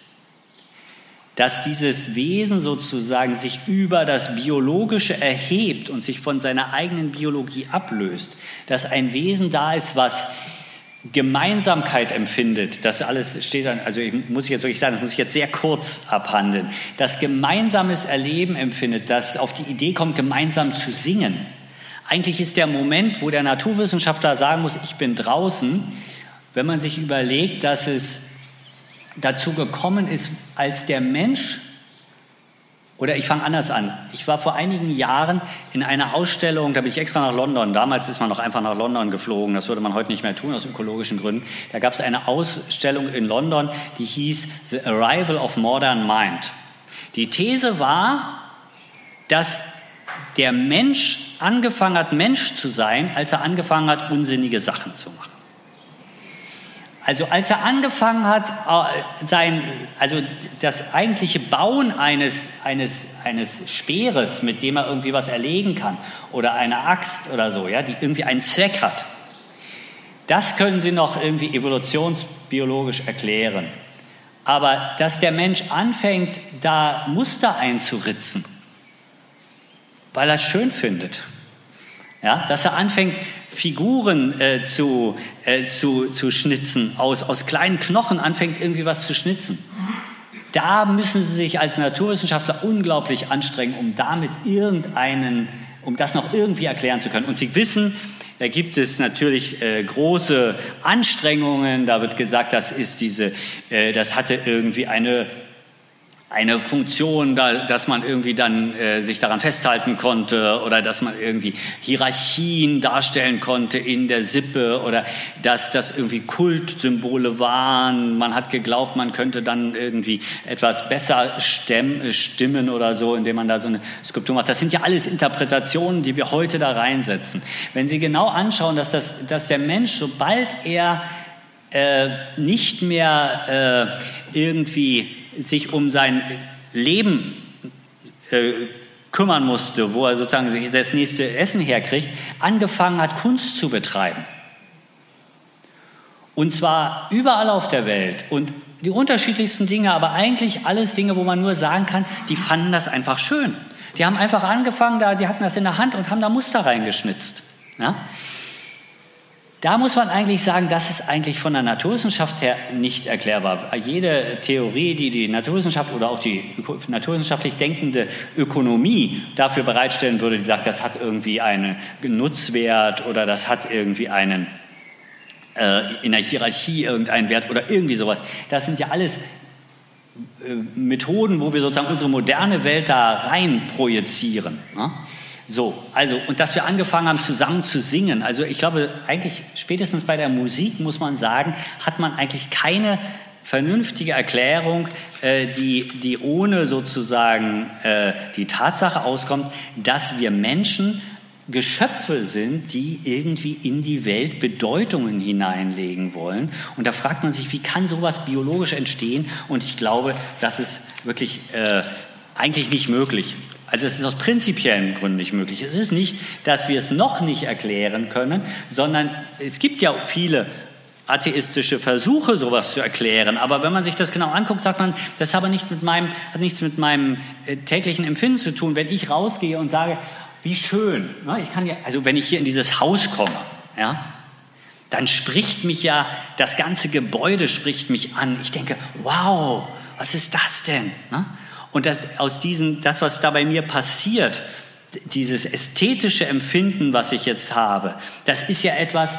dass dieses Wesen sozusagen sich über das Biologische erhebt und sich von seiner eigenen Biologie ablöst, dass ein Wesen da ist, was Gemeinsamkeit empfindet, das alles steht dann, also ich muss jetzt wirklich sagen, das muss ich jetzt sehr kurz abhandeln, das gemeinsames Erleben empfindet, das auf die Idee kommt, gemeinsam zu singen. Eigentlich ist der Moment, wo der Naturwissenschaftler sagen muss, ich bin draußen, wenn man sich überlegt, dass es dazu gekommen ist, als der Mensch, oder ich fange anders an, ich war vor einigen Jahren in einer Ausstellung, da bin ich extra nach London, damals ist man noch einfach nach London geflogen, das würde man heute nicht mehr tun aus ökologischen Gründen, da gab es eine Ausstellung in London, die hieß The Arrival of Modern Mind. Die These war, dass der Mensch angefangen hat, Mensch zu sein, als er angefangen hat, unsinnige Sachen zu machen. Also als er angefangen hat, äh, sein, also das eigentliche Bauen eines, eines, eines Speeres, mit dem er irgendwie was erlegen kann, oder einer Axt oder so, ja, die irgendwie einen Zweck hat, das können Sie noch irgendwie evolutionsbiologisch erklären. Aber dass der Mensch anfängt, da Muster einzuritzen, weil er es schön findet, ja, dass er anfängt, Figuren äh, zu, äh, zu, zu schnitzen, aus, aus kleinen Knochen anfängt irgendwie was zu schnitzen. Da müssen Sie sich als Naturwissenschaftler unglaublich anstrengen, um damit irgendeinen, um das noch irgendwie erklären zu können. Und Sie wissen, da gibt es natürlich äh, große Anstrengungen. Da wird gesagt, das ist diese, äh, das hatte irgendwie eine eine Funktion, da, dass man irgendwie dann äh, sich daran festhalten konnte oder dass man irgendwie Hierarchien darstellen konnte in der Sippe oder dass das irgendwie Kultsymbole waren. Man hat geglaubt, man könnte dann irgendwie etwas besser stemmen, stimmen oder so, indem man da so eine Skulptur macht. Das sind ja alles Interpretationen, die wir heute da reinsetzen. Wenn Sie genau anschauen, dass, das, dass der Mensch, sobald er äh, nicht mehr äh, irgendwie sich um sein Leben äh, kümmern musste, wo er sozusagen das nächste Essen herkriegt, angefangen hat, Kunst zu betreiben. Und zwar überall auf der Welt. Und die unterschiedlichsten Dinge, aber eigentlich alles Dinge, wo man nur sagen kann, die fanden das einfach schön. Die haben einfach angefangen, da, die hatten das in der Hand und haben da Muster reingeschnitzt. Ja? Da muss man eigentlich sagen, das ist eigentlich von der Naturwissenschaft her nicht erklärbar. Jede Theorie, die die Naturwissenschaft oder auch die naturwissenschaftlich denkende Ökonomie dafür bereitstellen würde, die sagt, das hat irgendwie einen Nutzwert oder das hat irgendwie einen äh, in der Hierarchie irgendeinen Wert oder irgendwie sowas. Das sind ja alles äh, Methoden, wo wir sozusagen unsere moderne Welt da rein projizieren. Ne? So, also, und dass wir angefangen haben, zusammen zu singen. Also, ich glaube, eigentlich spätestens bei der Musik muss man sagen, hat man eigentlich keine vernünftige Erklärung, äh, die, die ohne sozusagen äh, die Tatsache auskommt, dass wir Menschen Geschöpfe sind, die irgendwie in die Welt Bedeutungen hineinlegen wollen. Und da fragt man sich, wie kann sowas biologisch entstehen? Und ich glaube, das ist wirklich äh, eigentlich nicht möglich. Also es ist aus prinzipiellen Gründen nicht möglich. Es ist nicht, dass wir es noch nicht erklären können, sondern es gibt ja viele atheistische Versuche, sowas zu erklären. Aber wenn man sich das genau anguckt, sagt man, das aber nicht mit meinem, hat nichts mit meinem äh, täglichen Empfinden zu tun. Wenn ich rausgehe und sage, wie schön, ne, ich kann ja, also wenn ich hier in dieses Haus komme, ja, dann spricht mich ja, das ganze Gebäude spricht mich an. Ich denke, wow, was ist das denn? Ne? Und das, aus diesem, das, was da bei mir passiert, dieses ästhetische Empfinden, was ich jetzt habe, das ist ja etwas,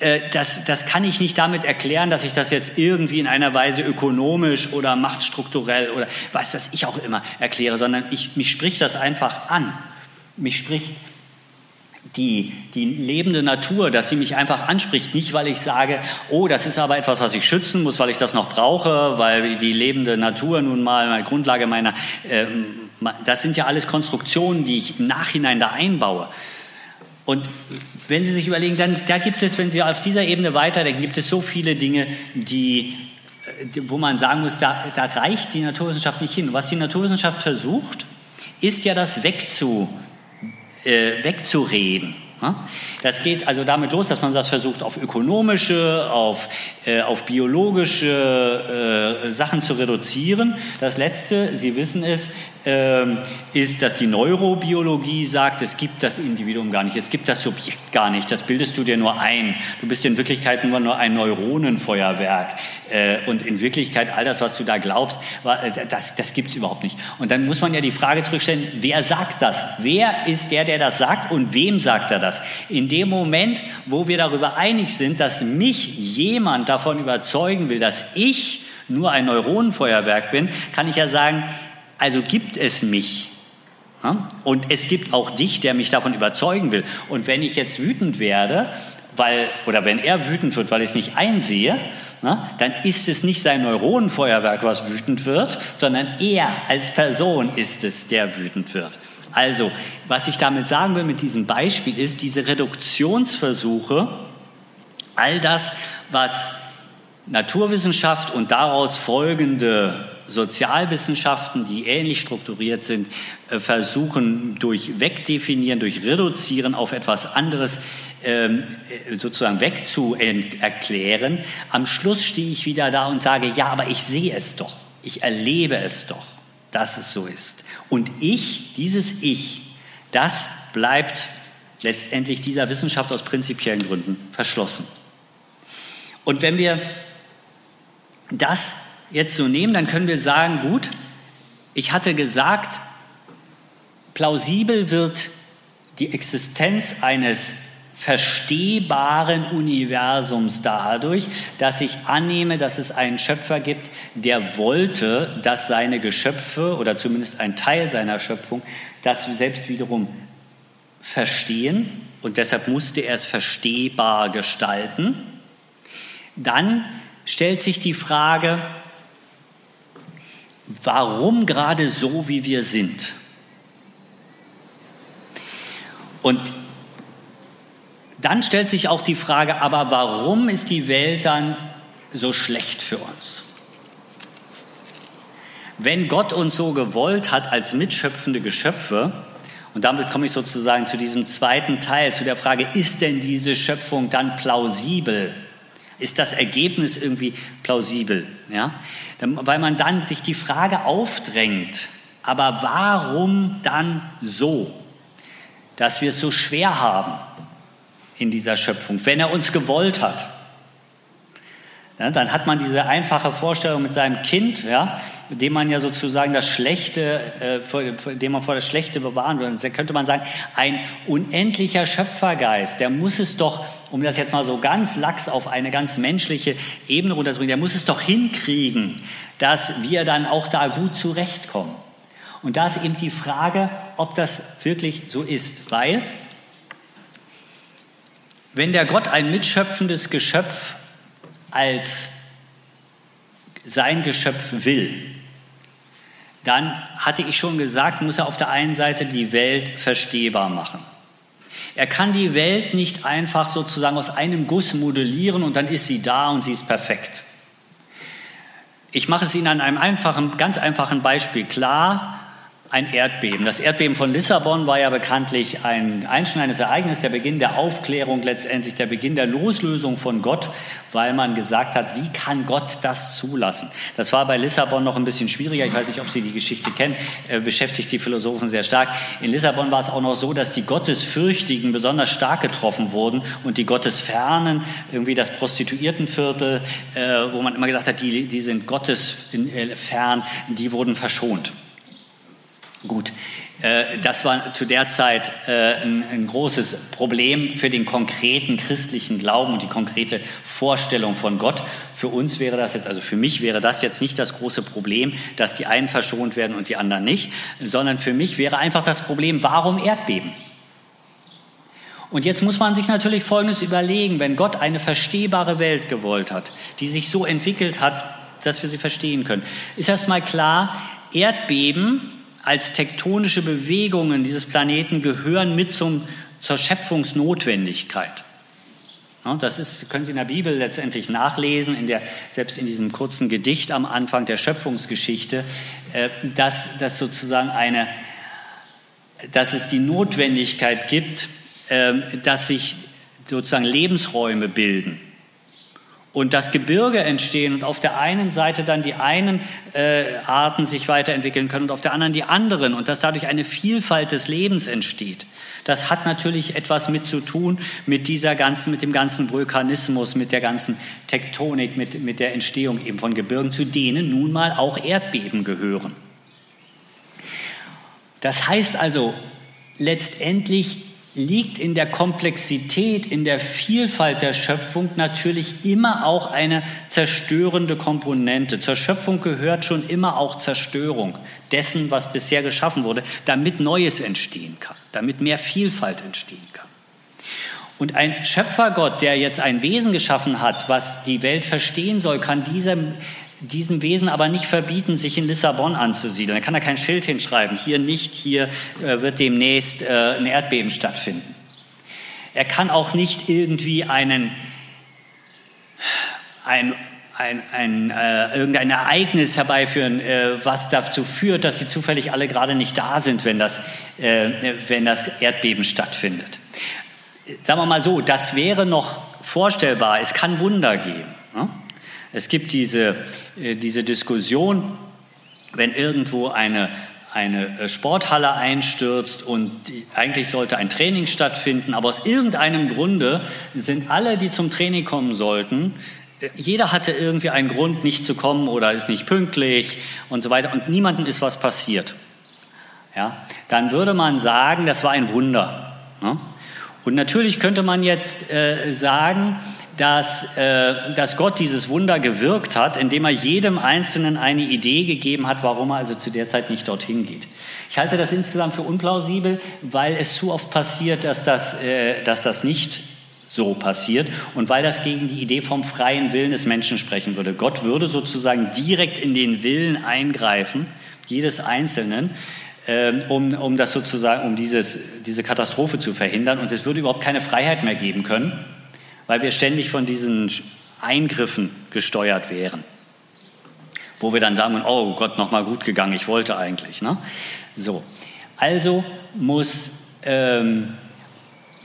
äh, das, das kann ich nicht damit erklären, dass ich das jetzt irgendwie in einer Weise ökonomisch oder machtstrukturell oder was weiß ich auch immer erkläre, sondern ich, mich spricht das einfach an. Mich spricht die, die lebende Natur, dass sie mich einfach anspricht. Nicht, weil ich sage, oh, das ist aber etwas, was ich schützen muss, weil ich das noch brauche, weil die lebende Natur nun mal eine Grundlage meiner, äh, das sind ja alles Konstruktionen, die ich im Nachhinein da einbaue. Und wenn Sie sich überlegen, dann da gibt es, wenn Sie auf dieser Ebene weiterdenken, gibt es so viele Dinge, die, äh, wo man sagen muss, da, da reicht die Naturwissenschaft nicht hin. Was die Naturwissenschaft versucht, ist ja das wegzu, äh, wegzureden. Das geht also damit los, dass man das versucht, auf ökonomische, auf, äh, auf biologische äh, Sachen zu reduzieren. Das Letzte, Sie wissen es, ist, dass die Neurobiologie sagt, es gibt das Individuum gar nicht, es gibt das Subjekt gar nicht, das bildest du dir nur ein. Du bist in Wirklichkeit nur, nur ein Neuronenfeuerwerk. Äh, und in Wirklichkeit, all das, was du da glaubst, äh, das, das gibt es überhaupt nicht. Und dann muss man ja die Frage zurückstellen, wer sagt das? Wer ist der, der das sagt und wem sagt er das? In dem Moment, wo wir darüber einig sind, dass mich jemand davon überzeugen will, dass ich nur ein Neuronenfeuerwerk bin, kann ich ja sagen, also gibt es mich. Und es gibt auch dich, der mich davon überzeugen will. Und wenn ich jetzt wütend werde, weil, oder wenn er wütend wird, weil ich es nicht einsehe, dann ist es nicht sein Neuronenfeuerwerk, was wütend wird, sondern er als Person ist es, der wütend wird. Also, was ich damit sagen will mit diesem Beispiel ist, diese Reduktionsversuche, all das, was Naturwissenschaft und daraus folgende Sozialwissenschaften, die ähnlich strukturiert sind, äh, versuchen durch Wegdefinieren, durch Reduzieren auf etwas anderes ähm, äh, sozusagen wegzuerklären. Am Schluss stehe ich wieder da und sage, ja, aber ich sehe es doch, ich erlebe es doch, dass es so ist. Und ich, dieses Ich, das bleibt letztendlich dieser Wissenschaft aus prinzipiellen Gründen verschlossen. Und wenn wir das jetzt so nehmen, dann können wir sagen, gut, ich hatte gesagt, plausibel wird die Existenz eines verstehbaren Universums dadurch, dass ich annehme, dass es einen Schöpfer gibt, der wollte, dass seine Geschöpfe oder zumindest ein Teil seiner Schöpfung das selbst wiederum verstehen und deshalb musste er es verstehbar gestalten. Dann stellt sich die Frage, warum gerade so, wie wir sind? Und dann stellt sich auch die Frage, aber warum ist die Welt dann so schlecht für uns? Wenn Gott uns so gewollt hat als mitschöpfende Geschöpfe, und damit komme ich sozusagen zu diesem zweiten Teil, zu der Frage, ist denn diese Schöpfung dann plausibel? Ist das Ergebnis irgendwie plausibel? Ja? Weil man dann sich die Frage aufdrängt, aber warum dann so, dass wir es so schwer haben in dieser Schöpfung, wenn er uns gewollt hat? Dann hat man diese einfache Vorstellung mit seinem Kind, ja, dem man ja sozusagen das Schlechte, äh, dem man vor das Schlechte bewahren will. Da könnte man sagen, ein unendlicher Schöpfergeist, der muss es doch, um das jetzt mal so ganz lax auf eine ganz menschliche Ebene runterzubringen, der muss es doch hinkriegen, dass wir dann auch da gut zurechtkommen. Und da ist eben die Frage, ob das wirklich so ist, weil wenn der Gott ein mitschöpfendes Geschöpf als sein Geschöpf will, dann hatte ich schon gesagt, muss er auf der einen Seite die Welt verstehbar machen. Er kann die Welt nicht einfach sozusagen aus einem Guss modellieren und dann ist sie da und sie ist perfekt. Ich mache es Ihnen an einem einfachen, ganz einfachen Beispiel klar ein Erdbeben. Das Erdbeben von Lissabon war ja bekanntlich ein einschneidendes Ereignis, der Beginn der Aufklärung letztendlich, der Beginn der Loslösung von Gott, weil man gesagt hat, wie kann Gott das zulassen? Das war bei Lissabon noch ein bisschen schwieriger. Ich weiß nicht, ob Sie die Geschichte kennen, äh, beschäftigt die Philosophen sehr stark. In Lissabon war es auch noch so, dass die Gottesfürchtigen besonders stark getroffen wurden und die Gottesfernen, irgendwie das Prostituiertenviertel, äh, wo man immer gesagt hat, die, die sind gottesfern, die wurden verschont. Gut, äh, das war zu der Zeit äh, ein, großes Problem für den konkreten christlichen Glauben und die konkrete Vorstellung von Gott. Für uns wäre das jetzt, also für mich wäre das jetzt nicht das große Problem, dass die einen verschont werden und die anderen nicht, sondern für mich wäre einfach das Problem, warum Erdbeben? Und jetzt muss man sich natürlich Folgendes überlegen, wenn Gott eine verstehbare Welt gewollt hat, die sich so entwickelt hat, dass wir sie verstehen können, ist erstmal klar, Erdbeben als tektonische Bewegungen dieses Planeten gehören mit zum, zur Schöpfungsnotwendigkeit. Das ist, können Sie in der Bibel letztendlich nachlesen, in der, selbst in diesem kurzen Gedicht am Anfang der Schöpfungsgeschichte, äh, dass, dass sozusagen eine, dass es die Notwendigkeit gibt, äh, dass sich sozusagen Lebensräume bilden und das Gebirge entstehen und auf der einen Seite dann die einen äh, Arten sich weiterentwickeln können und auf der anderen die anderen und dass dadurch eine Vielfalt des Lebens entsteht. Das hat natürlich etwas mit zu tun mit dieser ganzen, mit dem ganzen Vulkanismus, mit der ganzen Tektonik, mit, mit der Entstehung eben von Gebirgen, zu denen nun mal auch Erdbeben gehören. Das heißt also, letztendlich liegt in der Komplexität, in der Vielfalt der Schöpfung natürlich immer auch eine zerstörende Komponente. Zur Schöpfung gehört schon immer auch Zerstörung dessen, was bisher geschaffen wurde, damit Neues entstehen kann, damit mehr Vielfalt entstehen kann. Und ein Schöpfergott, der jetzt ein Wesen geschaffen hat, was die Welt verstehen soll, kann diesem diesem Wesen aber nicht verbieten, sich in Lissabon anzusiedeln. Er kann da kein Schild hinschreiben, hier nicht, hier äh, wird demnächst äh, ein Erdbeben stattfinden. Er kann auch nicht irgendwie einen, ein, ein, ein, äh, irgendein Ereignis herbeiführen, äh, was dazu führt, dass sie zufällig alle gerade nicht da sind, wenn das, äh, wenn das Erdbeben stattfindet. Sagen wir mal so, das wäre noch vorstellbar. Es kann Wunder geben. Ne? Es gibt diese, äh, diese Diskussion, wenn irgendwo eine, eine äh, Sporthalle einstürzt und eigentlich sollte ein Training stattfinden, aber aus irgendeinem Grunde sind alle, die zum Training kommen sollten, äh, jeder hatte irgendwie einen Grund, nicht zu kommen oder ist nicht pünktlich und so weiter und niemandem ist was passiert. Ja, dann würde man sagen, das war ein Wunder. Ne? Und natürlich könnte man jetzt äh, sagen, dass, äh, dass Gott dieses Wunder gewirkt hat, indem er jedem Einzelnen eine Idee gegeben hat, warum er also zu der Zeit nicht dorthin geht. Ich halte das insgesamt für unplausibel, weil es zu oft passiert, dass das, äh, dass das nicht so passiert und weil das gegen die Idee vom freien Willen des Menschen sprechen würde. Gott würde sozusagen direkt in den Willen eingreifen, jedes Einzelnen, ähm, um, um das sozusagen, um dieses, diese Katastrophe zu verhindern und es würde überhaupt keine Freiheit mehr geben können weil wir ständig von diesen Eingriffen gesteuert wären. Wo wir dann sagen, oh Gott, nochmal gut gegangen, ich wollte eigentlich. Ne? So, also muss, ähm,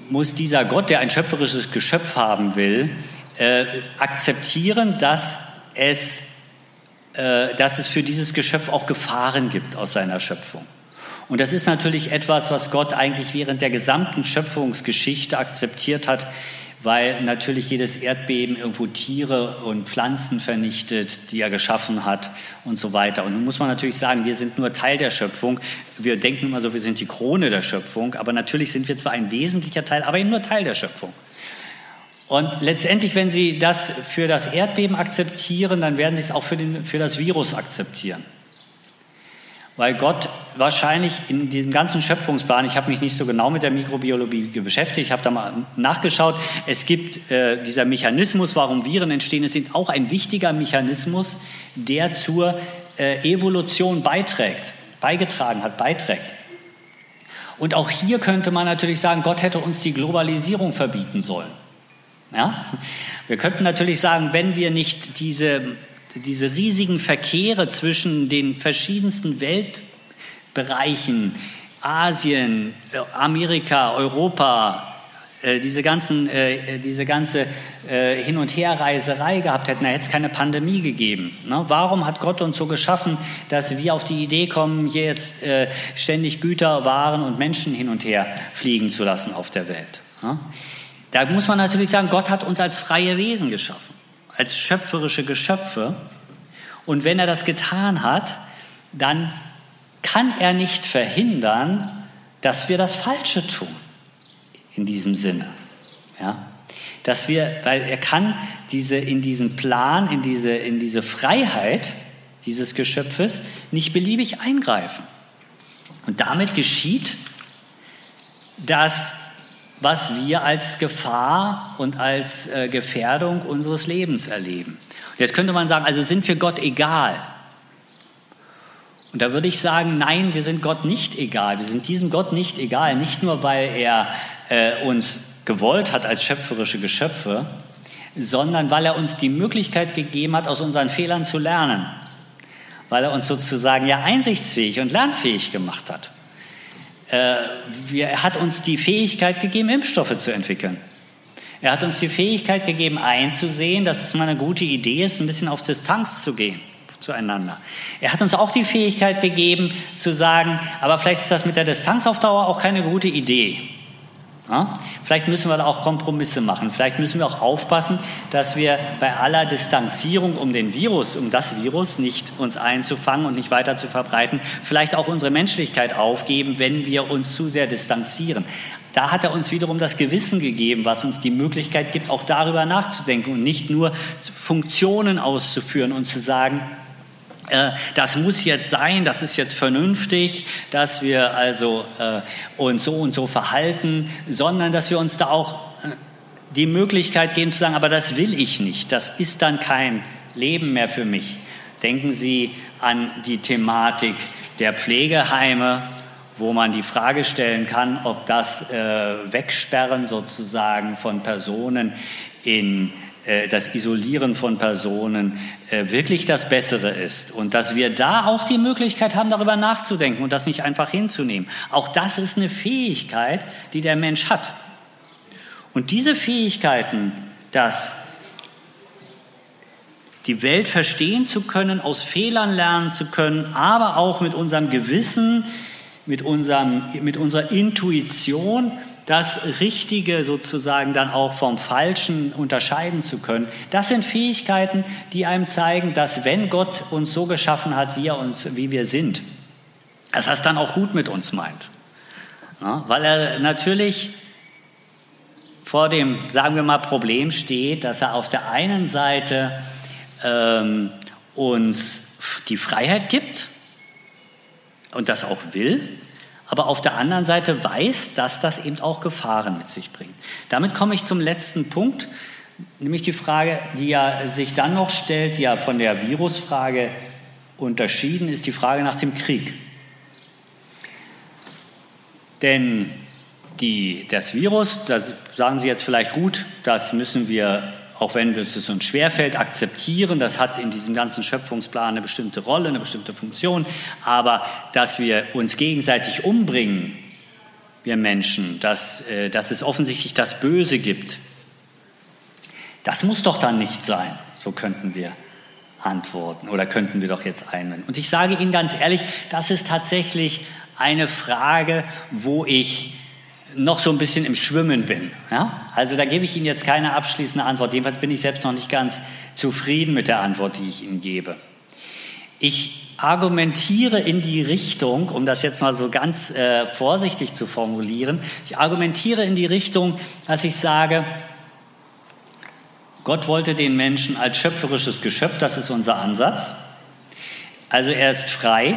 muss dieser Gott, der ein schöpferisches Geschöpf haben will, äh, akzeptieren, dass es, äh, dass es für dieses Geschöpf auch Gefahren gibt aus seiner Schöpfung. Und das ist natürlich etwas, was Gott eigentlich während der gesamten Schöpfungsgeschichte akzeptiert hat, weil natürlich jedes Erdbeben irgendwo Tiere und Pflanzen vernichtet, die er geschaffen hat und so weiter. Und nun muss man natürlich sagen, wir sind nur Teil der Schöpfung. Wir denken immer so, wir sind die Krone der Schöpfung, aber natürlich sind wir zwar ein wesentlicher Teil, aber eben nur Teil der Schöpfung. Und letztendlich, wenn Sie das für das Erdbeben akzeptieren, dann werden Sie es auch für, den, für das Virus akzeptieren weil Gott wahrscheinlich in diesem ganzen Schöpfungsplan, ich habe mich nicht so genau mit der Mikrobiologie beschäftigt, ich habe da mal nachgeschaut, es gibt äh, dieser Mechanismus, warum Viren entstehen, es ist auch ein wichtiger Mechanismus, der zur äh, Evolution beiträgt, beigetragen hat, beiträgt. Und auch hier könnte man natürlich sagen, Gott hätte uns die Globalisierung verbieten sollen. Ja? Wir könnten natürlich sagen, wenn wir nicht diese diese riesigen Verkehre zwischen den verschiedensten Weltbereichen, Asien, Amerika, Europa, äh, diese, ganzen, äh, diese ganze äh, Hin- und Herreiserei gehabt hätten, da hätte es keine Pandemie gegeben. Ne? Warum hat Gott uns so geschaffen, dass wir auf die Idee kommen, hier jetzt ständig Güter, Waren und Menschen hin und her fliegen zu lassen auf der Welt? Ne? Da muss man natürlich sagen, Gott hat uns als freie Wesen geschaffen als schöpferische Geschöpfe. Und wenn er das getan hat, dann kann er nicht verhindern, dass wir das Falsche tun. In diesem Sinne. Ja? Dass wir, weil er kann diese, in diesen Plan, in diese, in diese Freiheit dieses Geschöpfes nicht beliebig eingreifen. Und damit geschieht, dass was wir als Gefahr und als äh, Gefährdung unseres Lebens erleben. Und jetzt könnte man sagen, also sind wir Gott egal? Und da würde ich sagen, nein, wir sind Gott nicht egal. Wir sind diesem Gott nicht egal. Nicht nur, weil er äh, uns gewollt hat als schöpferische Geschöpfe, sondern weil er uns die Möglichkeit gegeben hat, aus unseren Fehlern zu lernen. Weil er uns sozusagen ja einsichtsfähig und lernfähig gemacht hat. Äh, er hat uns die Fähigkeit gegeben, Impfstoffe zu entwickeln. Er hat uns die Fähigkeit gegeben, einzusehen, dass es mal eine gute Idee ist, ein bisschen auf Distanz zu gehen zueinander. Er hat uns auch die Fähigkeit gegeben, zu sagen, aber vielleicht ist das mit der Distanz auf Dauer auch keine gute Idee. Ja? Vielleicht müssen wir da auch Kompromisse machen. Vielleicht müssen wir auch aufpassen, dass wir bei aller Distanzierung um den Virus, um das Virus nicht uns einzufangen und nicht weiter zu verbreiten, vielleicht auch unsere Menschlichkeit aufgeben, wenn wir uns zu sehr distanzieren. Da hat er uns wiederum das Gewissen gegeben, was uns die Möglichkeit gibt, auch darüber nachzudenken und nicht nur Funktionen auszuführen und zu sagen, das muss jetzt sein, das ist jetzt vernünftig, dass wir also äh, uns so und so verhalten, sondern dass wir uns da auch äh, die Möglichkeit geben zu sagen, aber das will ich nicht, das ist dann kein Leben mehr für mich. Denken Sie an die Thematik der Pflegeheime, wo man die Frage stellen kann, ob das äh, Wegsperren sozusagen von Personen in äh, das Isolieren von Personen äh, wirklich das Bessere ist und dass wir da auch die Möglichkeit haben, darüber nachzudenken und das nicht einfach hinzunehmen. Auch das ist eine Fähigkeit, die der Mensch hat. Und diese Fähigkeiten, dass die Welt verstehen zu können, aus Fehlern lernen zu können, aber auch mit unserem Gewissen, mit, unserem, mit unserer Intuition das Richtige sozusagen dann auch vom Falschen unterscheiden zu können. Das sind Fähigkeiten, die einem zeigen, dass wenn Gott uns so geschaffen hat, wie, er uns, wie wir sind, dass er es dann auch gut mit uns meint. Ja, weil er natürlich vor dem, sagen wir mal, Problem steht, dass er auf der einen Seite ähm, uns die Freiheit gibt und das auch will, aber auf der anderen Seite weiß, dass das eben auch Gefahren mit sich bringt. Damit komme ich zum letzten Punkt, nämlich die Frage, die ja sich dann noch stellt, die ja von der Virusfrage unterschieden ist, die Frage nach dem Krieg. Denn die, das Virus, das sagen Sie jetzt vielleicht gut, das müssen wir auch wenn es uns schwerfällt, akzeptieren. Das hat in diesem ganzen Schöpfungsplan eine bestimmte Rolle, eine bestimmte Funktion. Aber dass wir uns gegenseitig umbringen, wir Menschen, dass, äh, dass es offensichtlich das Böse gibt, Das muss doch dann nicht sein, so könnten wir antworten oder könnten wir doch jetzt einwenden. Und ich sage Ihnen ganz ehrlich, das ist tatsächlich eine Frage, wo ich noch so ein bisschen im Schwimmen bin. Ja? Also da gebe ich Ihnen jetzt keine abschließende Antwort. Jedenfalls bin ich selbst noch nicht ganz zufrieden mit der Antwort, die ich Ihnen gebe. Ich argumentiere in die Richtung, um das jetzt mal so ganz äh, vorsichtig zu formulieren, ich argumentiere in die Richtung, dass ich sage, Gott wollte den Menschen als schöpferisches Geschöpf, das ist unser Ansatz. Also er ist frei.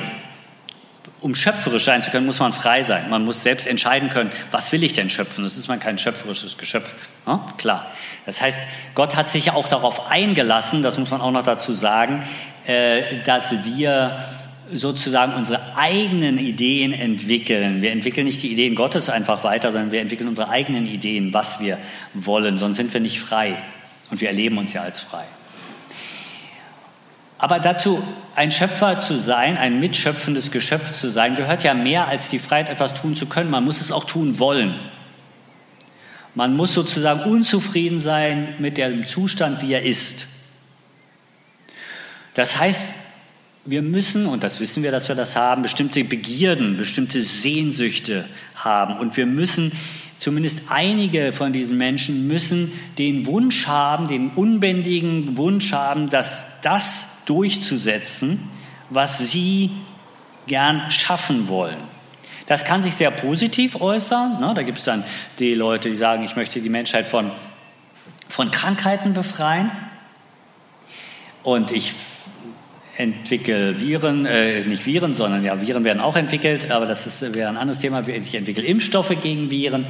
Um schöpferisch sein zu können, muss man frei sein. Man muss selbst entscheiden können, was will ich denn schöpfen. Das ist man kein schöpferisches Geschöpf. Ja, klar. Das heißt, Gott hat sich ja auch darauf eingelassen, das muss man auch noch dazu sagen, äh, dass wir sozusagen unsere eigenen Ideen entwickeln. Wir entwickeln nicht die Ideen Gottes einfach weiter, sondern wir entwickeln unsere eigenen Ideen, was wir wollen. Sonst sind wir nicht frei. Und wir erleben uns ja als frei. Aber dazu, ein Schöpfer zu sein, ein mitschöpfendes Geschöpf zu sein, gehört ja mehr als die Freiheit, etwas tun zu können. Man muss es auch tun wollen. Man muss sozusagen unzufrieden sein mit dem Zustand, wie er ist. Das heißt, wir müssen, und das wissen wir, dass wir das haben, bestimmte Begierden, bestimmte Sehnsüchte haben. Und wir müssen zumindest einige von diesen Menschen müssen den Wunsch haben, den unbändigen Wunsch haben, dass das durchzusetzen, was sie gern schaffen wollen. Das kann sich sehr positiv äußern. Ne? Da gibt es dann die Leute, die sagen, ich möchte die Menschheit von, von Krankheiten befreien. Und ich entwickle Viren, äh, nicht Viren, sondern ja, Viren werden auch entwickelt, aber das ist, wäre ein anderes Thema. Ich entwickle Impfstoffe gegen Viren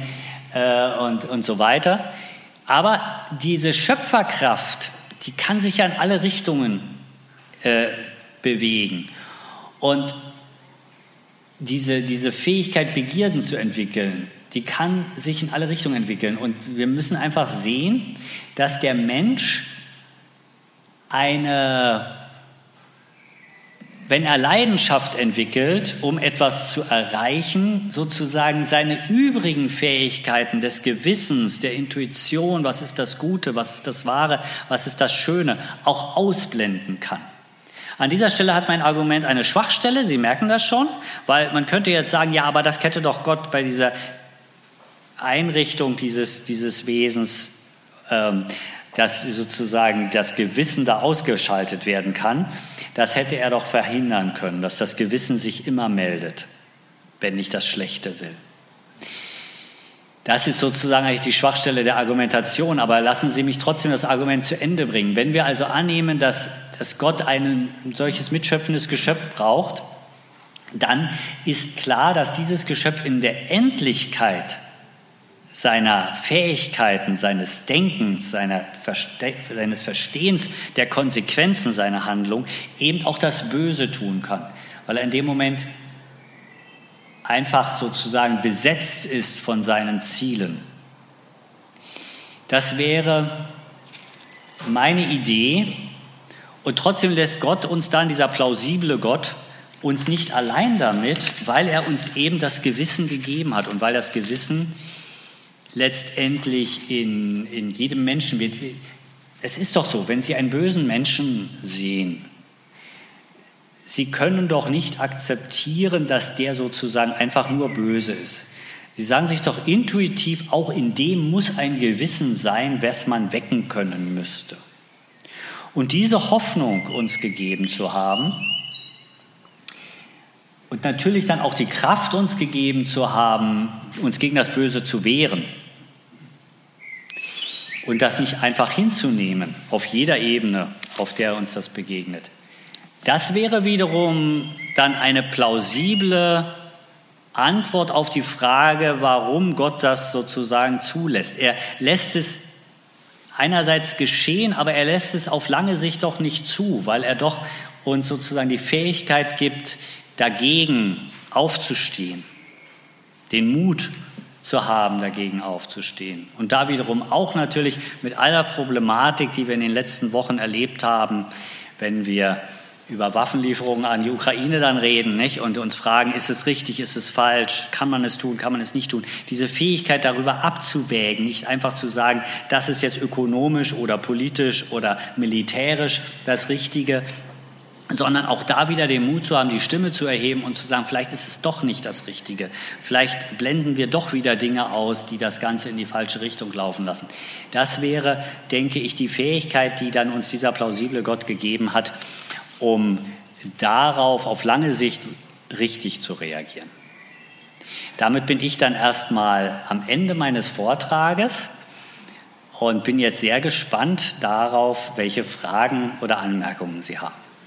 äh, und, und so weiter. Aber diese Schöpferkraft, die kann sich ja in alle Richtungen äh, bewegen. Und diese, diese Fähigkeit, Begierden zu entwickeln, die kann sich in alle Richtungen entwickeln. Und wir müssen einfach sehen, dass der Mensch eine wenn er Leidenschaft entwickelt, um etwas zu erreichen, sozusagen seine übrigen Fähigkeiten des Gewissens, der Intuition, was ist das Gute, was ist das Wahre, was ist das Schöne, auch ausblenden kann. An dieser Stelle hat mein Argument eine Schwachstelle, Sie merken das schon, weil man könnte jetzt sagen, ja, aber das hätte doch Gott bei dieser Einrichtung dieses, dieses Wesens ähm, dass sozusagen das Gewissen da ausgeschaltet werden kann, das hätte er doch verhindern können, dass das Gewissen sich immer meldet, wenn ich das Schlechte will. Das ist sozusagen eigentlich die Schwachstelle der Argumentation, aber lassen Sie mich trotzdem das Argument zu Ende bringen. Wenn wir also annehmen, dass, dass Gott ein solches mitschöpfendes Geschöpf braucht, dann ist klar, dass dieses Geschöpf in der Endlichkeit seiner Fähigkeiten, seines Denkens, Verste seines Verstehens der Konsequenzen seiner Handlung eben auch das Böse tun kann, weil er in dem Moment einfach sozusagen besetzt ist von seinen Zielen. Das wäre meine Idee und trotzdem lässt Gott uns dann, dieser plausible Gott, uns nicht allein damit, weil er uns eben das Gewissen gegeben hat und weil das Gewissen letztendlich in, in jedem Menschen. Es ist doch so, wenn Sie einen bösen Menschen sehen, Sie können doch nicht akzeptieren, dass der sozusagen einfach nur böse ist. Sie sagen sich doch intuitiv, auch in dem muss ein Gewissen sein, was man wecken können müsste. Und diese Hoffnung uns gegeben zu haben und natürlich dann auch die Kraft uns gegeben zu haben, uns gegen das Böse zu wehren, und das nicht einfach hinzunehmen auf jeder Ebene, auf der uns das begegnet. Das wäre wiederum dann eine plausible Antwort auf die Frage, warum Gott das sozusagen zulässt. Er lässt es einerseits geschehen, aber er lässt es auf lange Sicht doch nicht zu, weil er doch uns sozusagen die Fähigkeit gibt, dagegen aufzustehen, den Mut zu haben, dagegen aufzustehen. Und da wiederum auch natürlich mit aller Problematik, die wir in den letzten Wochen erlebt haben, wenn wir über Waffenlieferungen an die Ukraine dann reden nicht? und uns fragen, ist es richtig, ist es falsch, kann man es tun, kann man es nicht tun. Diese Fähigkeit darüber abzuwägen, nicht einfach zu sagen, das ist jetzt ökonomisch oder politisch oder militärisch das Richtige, sondern auch da wieder den Mut zu haben, die Stimme zu erheben und zu sagen, vielleicht ist es doch nicht das Richtige. Vielleicht blenden wir doch wieder Dinge aus, die das Ganze in die falsche Richtung laufen lassen. Das wäre, denke ich, die Fähigkeit, die dann uns dieser plausible Gott gegeben hat, um darauf auf lange Sicht richtig zu reagieren. Damit bin ich dann erstmal am Ende meines Vortrages und bin jetzt sehr gespannt darauf, welche Fragen oder Anmerkungen Sie haben.